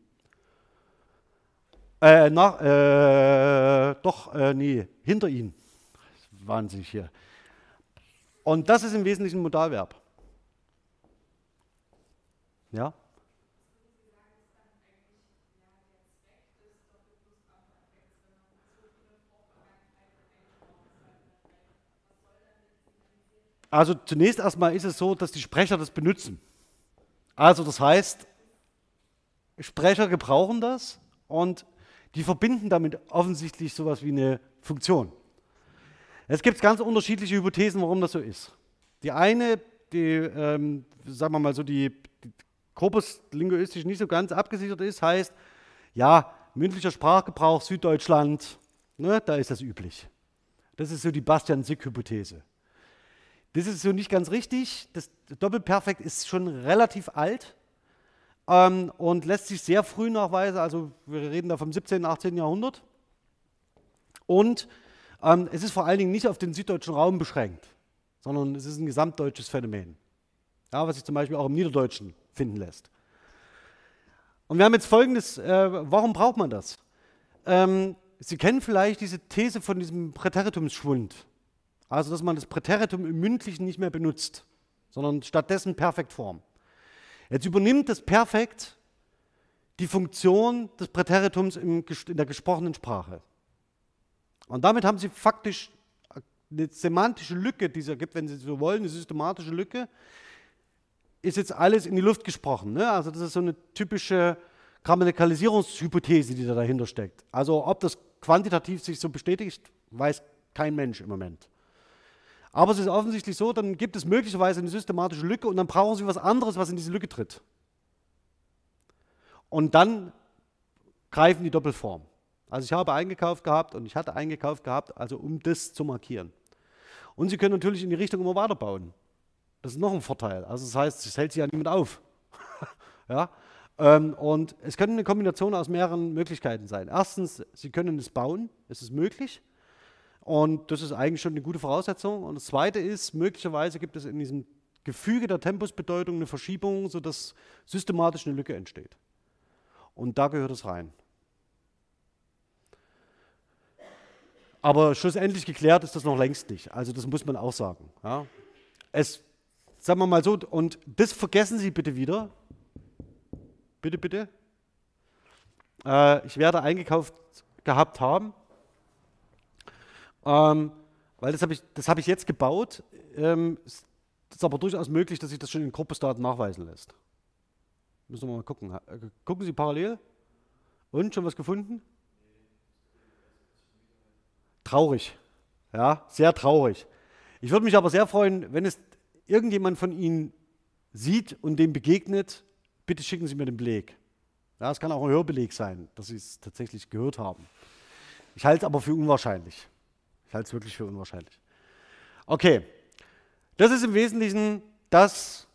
Äh, nach, äh, doch, äh, nee, hinter Ihnen. Wahnsinnig hier. Und das ist im Wesentlichen ein Modalverb. Ja? Also zunächst erstmal ist es so, dass die Sprecher das benutzen. Also das heißt, Sprecher gebrauchen das und die verbinden damit offensichtlich sowas wie eine Funktion. Es gibt ganz unterschiedliche Hypothesen, warum das so ist. Die eine, die, ähm, sagen wir mal so, die, die Korpus linguistisch nicht so ganz abgesichert ist, heißt, ja, mündlicher Sprachgebrauch Süddeutschland, ne, da ist das üblich. Das ist so die Bastian-Sick-Hypothese. Das ist so nicht ganz richtig. Das Doppelperfekt ist schon relativ alt ähm, und lässt sich sehr früh nachweisen. Also wir reden da vom 17., 18. Jahrhundert. Und ähm, es ist vor allen Dingen nicht auf den süddeutschen Raum beschränkt, sondern es ist ein gesamtdeutsches Phänomen. Ja, was sich zum Beispiel auch im Niederdeutschen finden lässt. Und wir haben jetzt folgendes: äh, Warum braucht man das? Ähm, Sie kennen vielleicht diese These von diesem Präteritumsschwund. Also, dass man das Präteritum im Mündlichen nicht mehr benutzt, sondern stattdessen Perfektform. Jetzt übernimmt das Perfekt die Funktion des Präteritums in der gesprochenen Sprache. Und damit haben Sie faktisch eine semantische Lücke, die es ergibt, wenn Sie so wollen, eine systematische Lücke, ist jetzt alles in die Luft gesprochen. Ne? Also das ist so eine typische Grammatikalisierungshypothese, die da dahinter steckt. Also ob das quantitativ sich so bestätigt, weiß kein Mensch im Moment. Aber es ist offensichtlich so, dann gibt es möglicherweise eine systematische Lücke und dann brauchen Sie was anderes, was in diese Lücke tritt. Und dann greifen die Doppelform. Also ich habe eingekauft gehabt und ich hatte eingekauft gehabt, also um das zu markieren. Und Sie können natürlich in die Richtung immer weiterbauen. Das ist noch ein Vorteil. Also das heißt, es hält sich ja niemand auf. ja? Ähm, und es könnte eine Kombination aus mehreren Möglichkeiten sein. Erstens, Sie können es bauen, es ist möglich. Und das ist eigentlich schon eine gute Voraussetzung. Und das Zweite ist, möglicherweise gibt es in diesem Gefüge der Tempusbedeutung eine Verschiebung, sodass systematisch eine Lücke entsteht. Und da gehört es rein. Aber schlussendlich geklärt ist das noch längst nicht. Also das muss man auch sagen. Ja. Es, sagen wir mal so, und das vergessen Sie bitte wieder. Bitte, bitte. Äh, ich werde eingekauft gehabt haben. Ähm, weil das habe ich, hab ich jetzt gebaut. Ähm, es ist aber durchaus möglich, dass sich das schon in Gruppestaten nachweisen lässt. Müssen wir mal gucken. Äh, gucken Sie parallel. Und schon was gefunden? Traurig. Ja, sehr traurig. Ich würde mich aber sehr freuen, wenn es irgendjemand von Ihnen sieht und dem begegnet, bitte schicken Sie mir den Beleg. Ja, es kann auch ein Hörbeleg sein, dass Sie es tatsächlich gehört haben. Ich halte es aber für unwahrscheinlich. Ich halte es wirklich für unwahrscheinlich. Okay, das ist im Wesentlichen das,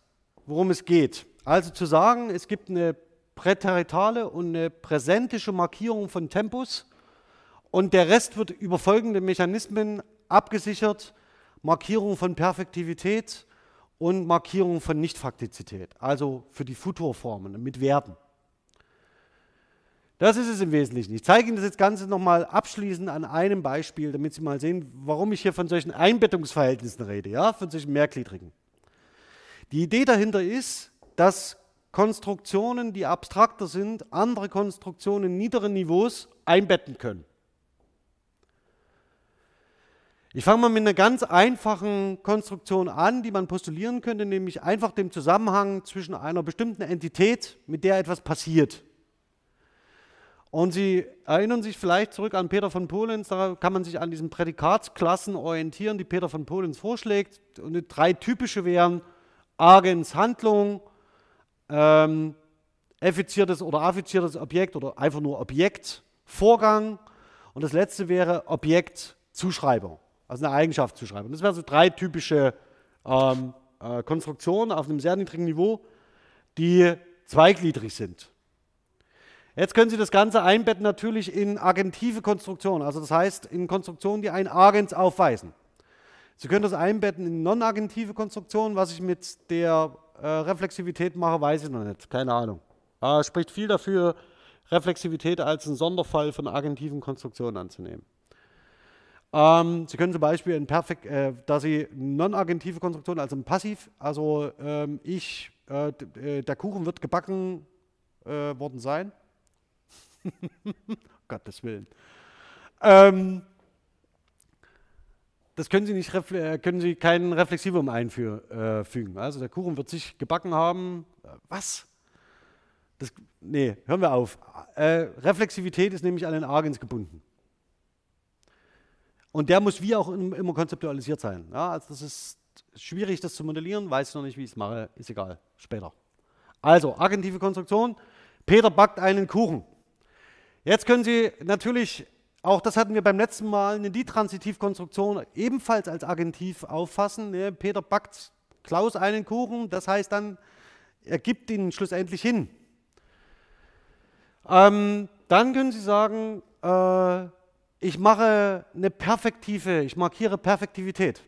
worum es geht. Also zu sagen, es gibt eine präteritale und eine präsentische Markierung von Tempus und der Rest wird über folgende Mechanismen abgesichert. Markierung von Perfektivität und Markierung von Nichtfaktizität, also für die Futurformen mit Werden. Das ist es im Wesentlichen. Ich zeige Ihnen das Ganze nochmal abschließend an einem Beispiel, damit Sie mal sehen, warum ich hier von solchen Einbettungsverhältnissen rede, ja, von solchen mehrgliedrigen. Die Idee dahinter ist, dass Konstruktionen, die abstrakter sind, andere Konstruktionen niederen Niveaus einbetten können. Ich fange mal mit einer ganz einfachen Konstruktion an, die man postulieren könnte, nämlich einfach dem Zusammenhang zwischen einer bestimmten Entität, mit der etwas passiert, Und Sie erinnern sich vielleicht zurück an Peter von Polens, da kann man sich an diesen Prädikatsklassen orientieren, die Peter von Polens vorschlägt. Und drei typische wären Agens Handlung, ähm, effiziertes oder affiziertes Objekt oder einfach nur Objekt, Vorgang. Und das letzte wäre Objekt Zuschreibung, also eine Eigenschaft Zuschreibung. Das wären so drei typische ähm, äh, Konstruktionen auf einem sehr niedrigen Niveau, die zweigliedrig sind. Jetzt können Sie das Ganze einbetten natürlich in agentive Konstruktionen, also das heißt in Konstruktionen, die einen Agens aufweisen. Sie können das einbetten in non-agentive Konstruktionen. Was ich mit der äh, Reflexivität mache, weiß ich noch nicht. Keine Ahnung. Äh, spricht viel dafür, Reflexivität als einen Sonderfall von agentiven Konstruktionen anzunehmen. Ähm, Sie können zum Beispiel in Perfekt, äh, da Sie non-agentive Konstruktionen, also ein Passiv, also ähm, ich, äh, äh der Kuchen wird gebacken äh, worden sein. Gottes Willen. Ähm, das können Sie, nicht, äh, können Sie kein Reflexivum einfügen. Äh, also der Kuchen wird sich gebacken haben. Was? Das, nee, hören wir auf. Reflexivität ist nämlich an den Agens gebunden. Und der muss wie auch immer konzeptualisiert sein. Ja, also das ist schwierig, das zu modellieren, weiß ich noch nicht, wie ich es mache, ist egal, später. Also, agentive Konstruktion. Peter backt einen Kuchen. Jetzt können Sie natürlich auch das hatten wir beim letzten Mal, eine Die-Transitivkonstruktion ebenfalls als Agentiv auffassen. Ne? Peter backt Klaus einen Kuchen, das heißt dann, er gibt ihn schlussendlich hin. Ähm, dann können Sie sagen, äh, ich mache eine Perfektive, ich markiere Perfektivität.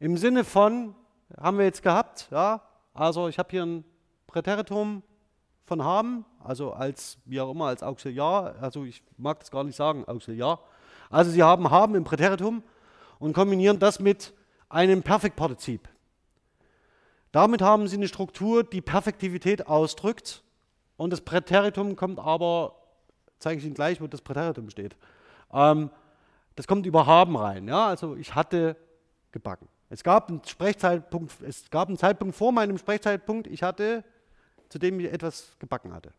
Im Sinne von, haben wir jetzt gehabt, ja, also ich habe hier ein Präteritum von haben, also als, wie auch immer, als Auxiliar, also ich mag das gar nicht sagen, Auxiliar. Also sie haben haben im Präteritum und kombinieren das mit einem Perfektpartizip. Damit haben sie eine Struktur, die Perfektivität ausdrückt und das Präteritum kommt aber, zeige ich Ihnen gleich, wo das Präteritum steht. Ähm, das kommt über haben rein. Ja? Also ich hatte gebacken. Es gab einen Sprechzeitpunkt, es gab einen Zeitpunkt vor meinem Sprechzeitpunkt, ich hatte zu dem ich etwas gebacken hatte.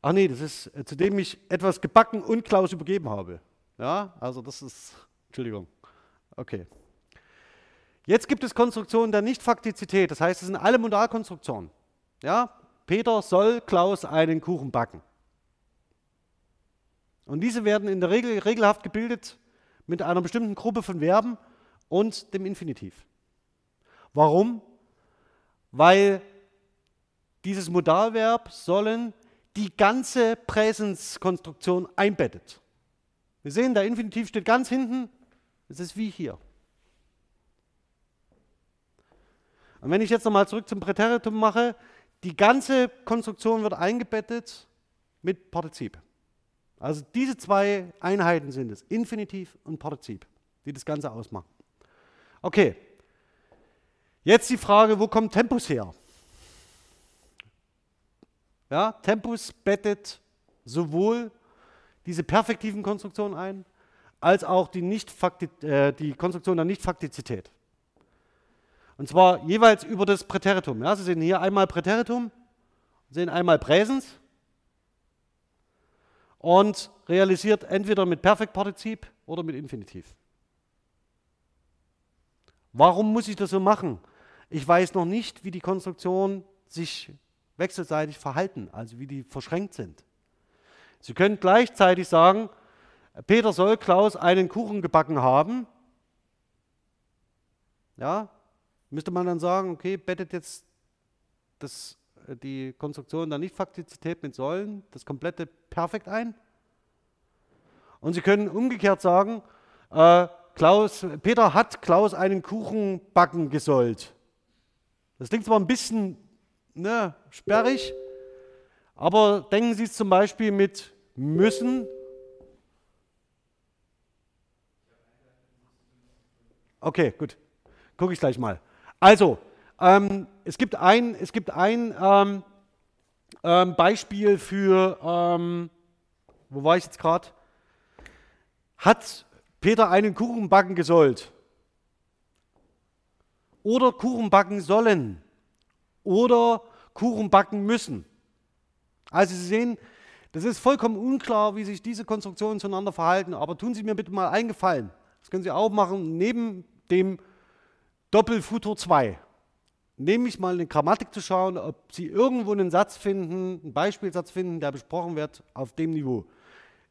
Ach nee, das ist, äh, zu dem ich etwas gebacken und Klaus übergeben habe. Ja, also das ist, Entschuldigung. Okay. Jetzt gibt es Konstruktionen der Nichtfaktizität, das heißt, es sind alle Modalkonstruktionen. Ja, Peter soll Klaus einen Kuchen backen. Und diese werden in der Regel regelhaft gebildet mit einer bestimmten Gruppe von Verben und dem Infinitiv. Warum? weil dieses Modalverb sollen die ganze Präsenskonstruktion einbettet. Wir sehen, der Infinitiv steht ganz hinten, es ist wie hier. Und wenn ich jetzt nochmal zurück zum Präteritum mache, die ganze Konstruktion wird eingebettet mit Partizip. Also diese zwei Einheiten sind es, Infinitiv und Partizip, die das Ganze ausmachen. Okay, Jetzt die Frage, wo kommt Tempus her? Ja, Tempus bettet sowohl diese perfektiven Konstruktionen ein, als auch die, nicht äh, die Konstruktion der Nichtfaktizität. Und zwar jeweils über das Präteritum. Ja, Sie sehen hier einmal Präteritum, sehen einmal Präsens und realisiert entweder mit Perfektpartizip oder mit Infinitiv. Warum muss ich das so machen? Ich weiß noch nicht, wie die Konstruktionen sich wechselseitig verhalten, also wie die verschränkt sind. Sie können gleichzeitig sagen, Peter soll Klaus einen Kuchen gebacken haben. Ja, müsste man dann sagen, okay, bettet jetzt das, äh, die Konstruktion der Nichtfaktizität mit Säulen das komplette perfekt ein. Und Sie können umgekehrt sagen, äh, Klaus, Peter hat Klaus einen Kuchen backen gesollt. Das klingt zwar ein bisschen ne, sperrig, aber denken Sie es zum Beispiel mit müssen. Okay, gut. Gucke ich gleich mal. Also, ähm, es gibt ein, es gibt ein ähm, ähm, Beispiel für, ähm, wo war ich jetzt gerade? Hat Peter einen Kuchen backen gesollt? oder Kuchen backen sollen oder Kuchen backen müssen. Also Sie sehen, das ist vollkommen unklar, wie sich diese Konstruktionen zueinander verhalten, aber tun Sie mir bitte mal einen Gefallen. Das können Sie auch machen, neben dem Doppelfutur 2. Nämlich mal in die Grammatik zu schauen, ob Sie irgendwo einen Satz finden, einen Beispielsatz finden, der besprochen wird auf dem Niveau.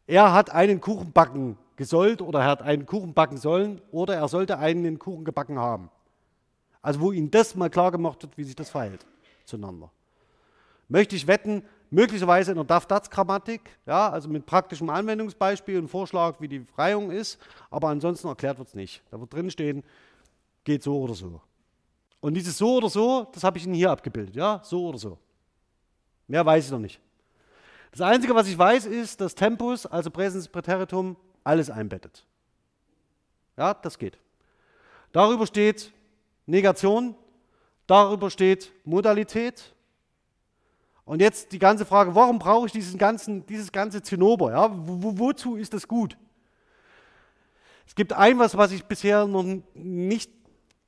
Er hat einen Kuchen backen gesollt oder er hat einen Kuchen backen sollen oder er sollte einen Kuchen gebacken haben. Also wo Ihnen das mal klar gemacht wird, wie sich das verhält zueinander. Möchte ich wetten, möglicherweise in der DAF-DATS-Grammatik, ja, also mit praktischem Anwendungsbeispiel und Vorschlag, wie die Reihung ist, aber ansonsten erklärt wird es nicht. Da wird drin stehen, geht so oder so. Und dieses so oder so, das habe ich Ihnen hier abgebildet, ja, so oder so. Mehr weiß ich noch nicht. Das Einzige, was ich weiß, ist, dass Tempus, also Präsens Präteritum, alles einbettet. Ja, das geht. Darüber steht Negation, darüber steht Modalität. Und jetzt die ganze Frage, warum brauche ich diesen ganzen, dieses ganze Zinnober? Ja? Wo, wozu ist das gut? Es gibt ein was, was ich bisher noch nicht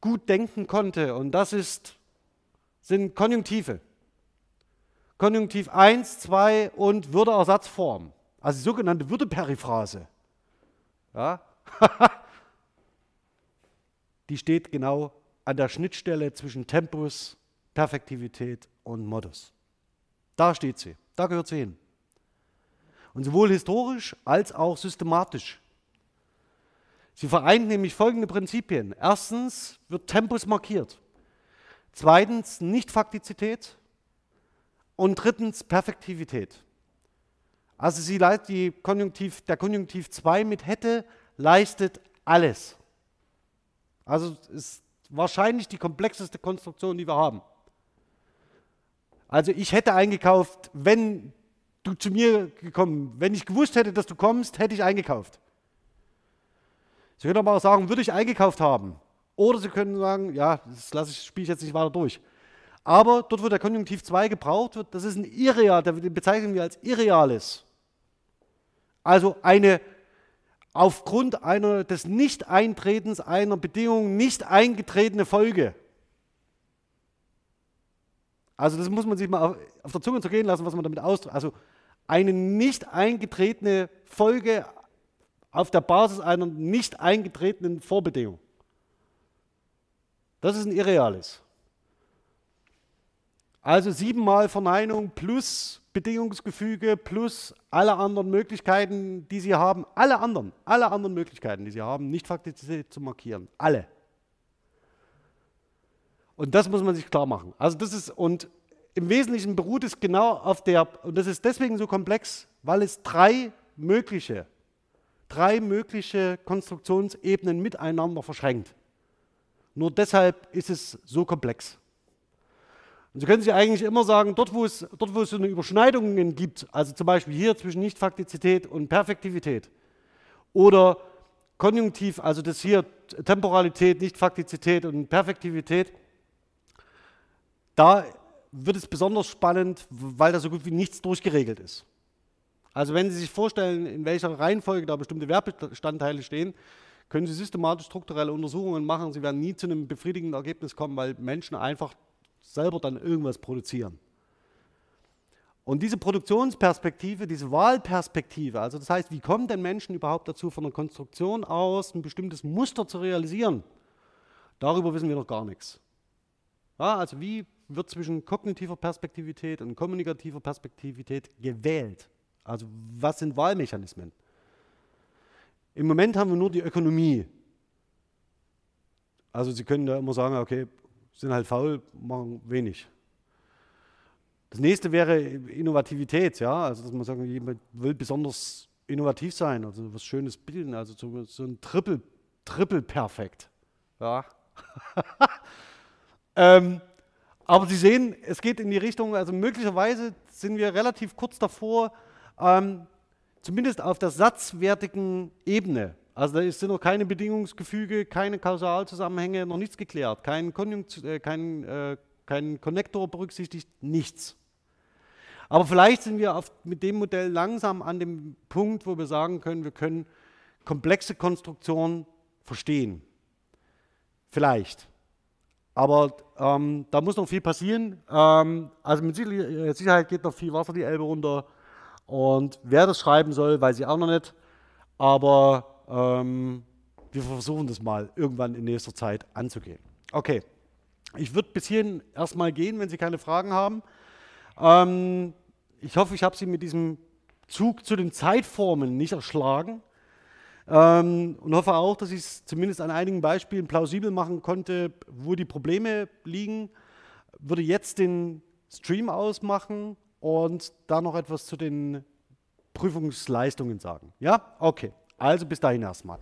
gut denken konnte, und das ist, sind Konjunktive. Konjunktiv 1, 2 und Würdeersatzform, also die sogenannte Würdeperiphrase. Ja? die steht genau an der Schnittstelle zwischen Tempus, Perfektivität und Modus. Da steht sie, da gehört sie hin. Und sowohl historisch als auch systematisch. Sie vereint nämlich folgende Prinzipien. Erstens wird Tempus markiert. Zweitens Nicht-Faktizität. Und drittens Perfektivität. Also sie die Konjunktiv, der Konjunktiv 2 mit hätte, leistet alles. Also ist wahrscheinlich die komplexeste Konstruktion, die wir haben. Also ich hätte eingekauft, wenn du zu mir gekommen, wenn ich gewusst hätte, dass du kommst, hätte ich eingekauft. Sie können aber auch sagen, würde ich eingekauft haben. Oder Sie können sagen, ja, das lasse ich, spiele ich jetzt nicht weiter durch. Aber dort, wo der Konjunktiv 2 gebraucht wird, das ist ein Irreal, den bezeichnen wir als Irreales. Also eine aufgrund einer, des Nicht-Eintretens einer Bedingung nicht eingetretene Folge. Also das muss man sich mal auf, auf der Zunge zergehen lassen, was man damit ausdrückt. Also eine nicht eingetretene Folge auf der Basis einer nicht eingetretenen Vorbedingung. Das ist ein Irreales. Also siebenmal Verneinung plus Bedingungsgefüge plus alle anderen Möglichkeiten, die Sie haben, alle anderen, alle anderen Möglichkeiten, die Sie haben, nicht Faktizität zu markieren. Alle. Und das muss man sich klar machen. Also das ist, und im Wesentlichen beruht es genau auf der, und das ist deswegen so komplex, weil es drei mögliche, drei mögliche Konstruktionsebenen miteinander verschränkt. Nur deshalb ist es so komplex. Und Sie können sich eigentlich immer sagen, dort wo, es, dort, wo es so eine Überschneidungen gibt, also zum Beispiel hier zwischen Nichtfaktizität und Perfektivität oder Konjunktiv, also das hier Temporalität, Nichtfaktizität und Perfektivität, da wird es besonders spannend, weil da so gut wie nichts durchgeregelt ist. Also wenn Sie sich vorstellen, in welcher Reihenfolge da bestimmte Werbestandteile stehen, können Sie systematisch strukturelle Untersuchungen machen. Sie werden nie zu einem befriedigenden Ergebnis kommen, weil Menschen einfach selber dann irgendwas produzieren. Und diese Produktionsperspektive, diese Wahlperspektive, also das heißt, wie kommen denn Menschen überhaupt dazu, von der Konstruktion aus ein bestimmtes Muster zu realisieren? Darüber wissen wir noch gar nichts. Ja, also wie wird zwischen kognitiver Perspektivität und kommunikativer Perspektivität gewählt? Also was sind Wahlmechanismen? Im Moment haben wir nur die Ökonomie. Also Sie können da immer sagen, okay, sind halt faul, machen wenig. Das nächste wäre Innovativität, ja, also dass man sagt, jemand will besonders innovativ sein, also was Schönes bilden, also so, ein Triple, Triple perfekt, ja. ähm, aber Sie sehen, es geht in die Richtung, also möglicherweise sind wir relativ kurz davor, ähm, zumindest auf der satzwertigen Ebene also da sind noch keine Bedingungsgefüge, keine Kausalzusammenhänge, noch nichts geklärt, kein, Konjunkt, äh, kein, äh, kein Konnektor berücksichtigt, nichts. Aber vielleicht sind wir auf, mit dem Modell langsam an dem Punkt, wo wir sagen können, wir können komplexe Konstruktionen verstehen. Vielleicht. Aber ähm, da muss noch viel passieren. Ähm, also mit Sicherheit geht noch viel Wasser die Elbe runter. Und wer das schreiben soll, weiß ich auch noch nicht. Aber ähm, wir versuchen das mal irgendwann in nächster Zeit anzugehen. Okay, ich würde bis hierhin erstmal gehen, wenn Sie keine Fragen haben. Ähm, ich hoffe, ich habe Sie mit diesem Zug zu den Zeitformen nicht erschlagen. Ähm, und hoffe auch, dass ich es zumindest an einigen Beispielen plausibel machen konnte, wo die Probleme liegen. Würde jetzt den Stream ausmachen und da noch etwas zu den Prüfungsleistungen sagen. Ja? Okay. Also bis dahin erstmal.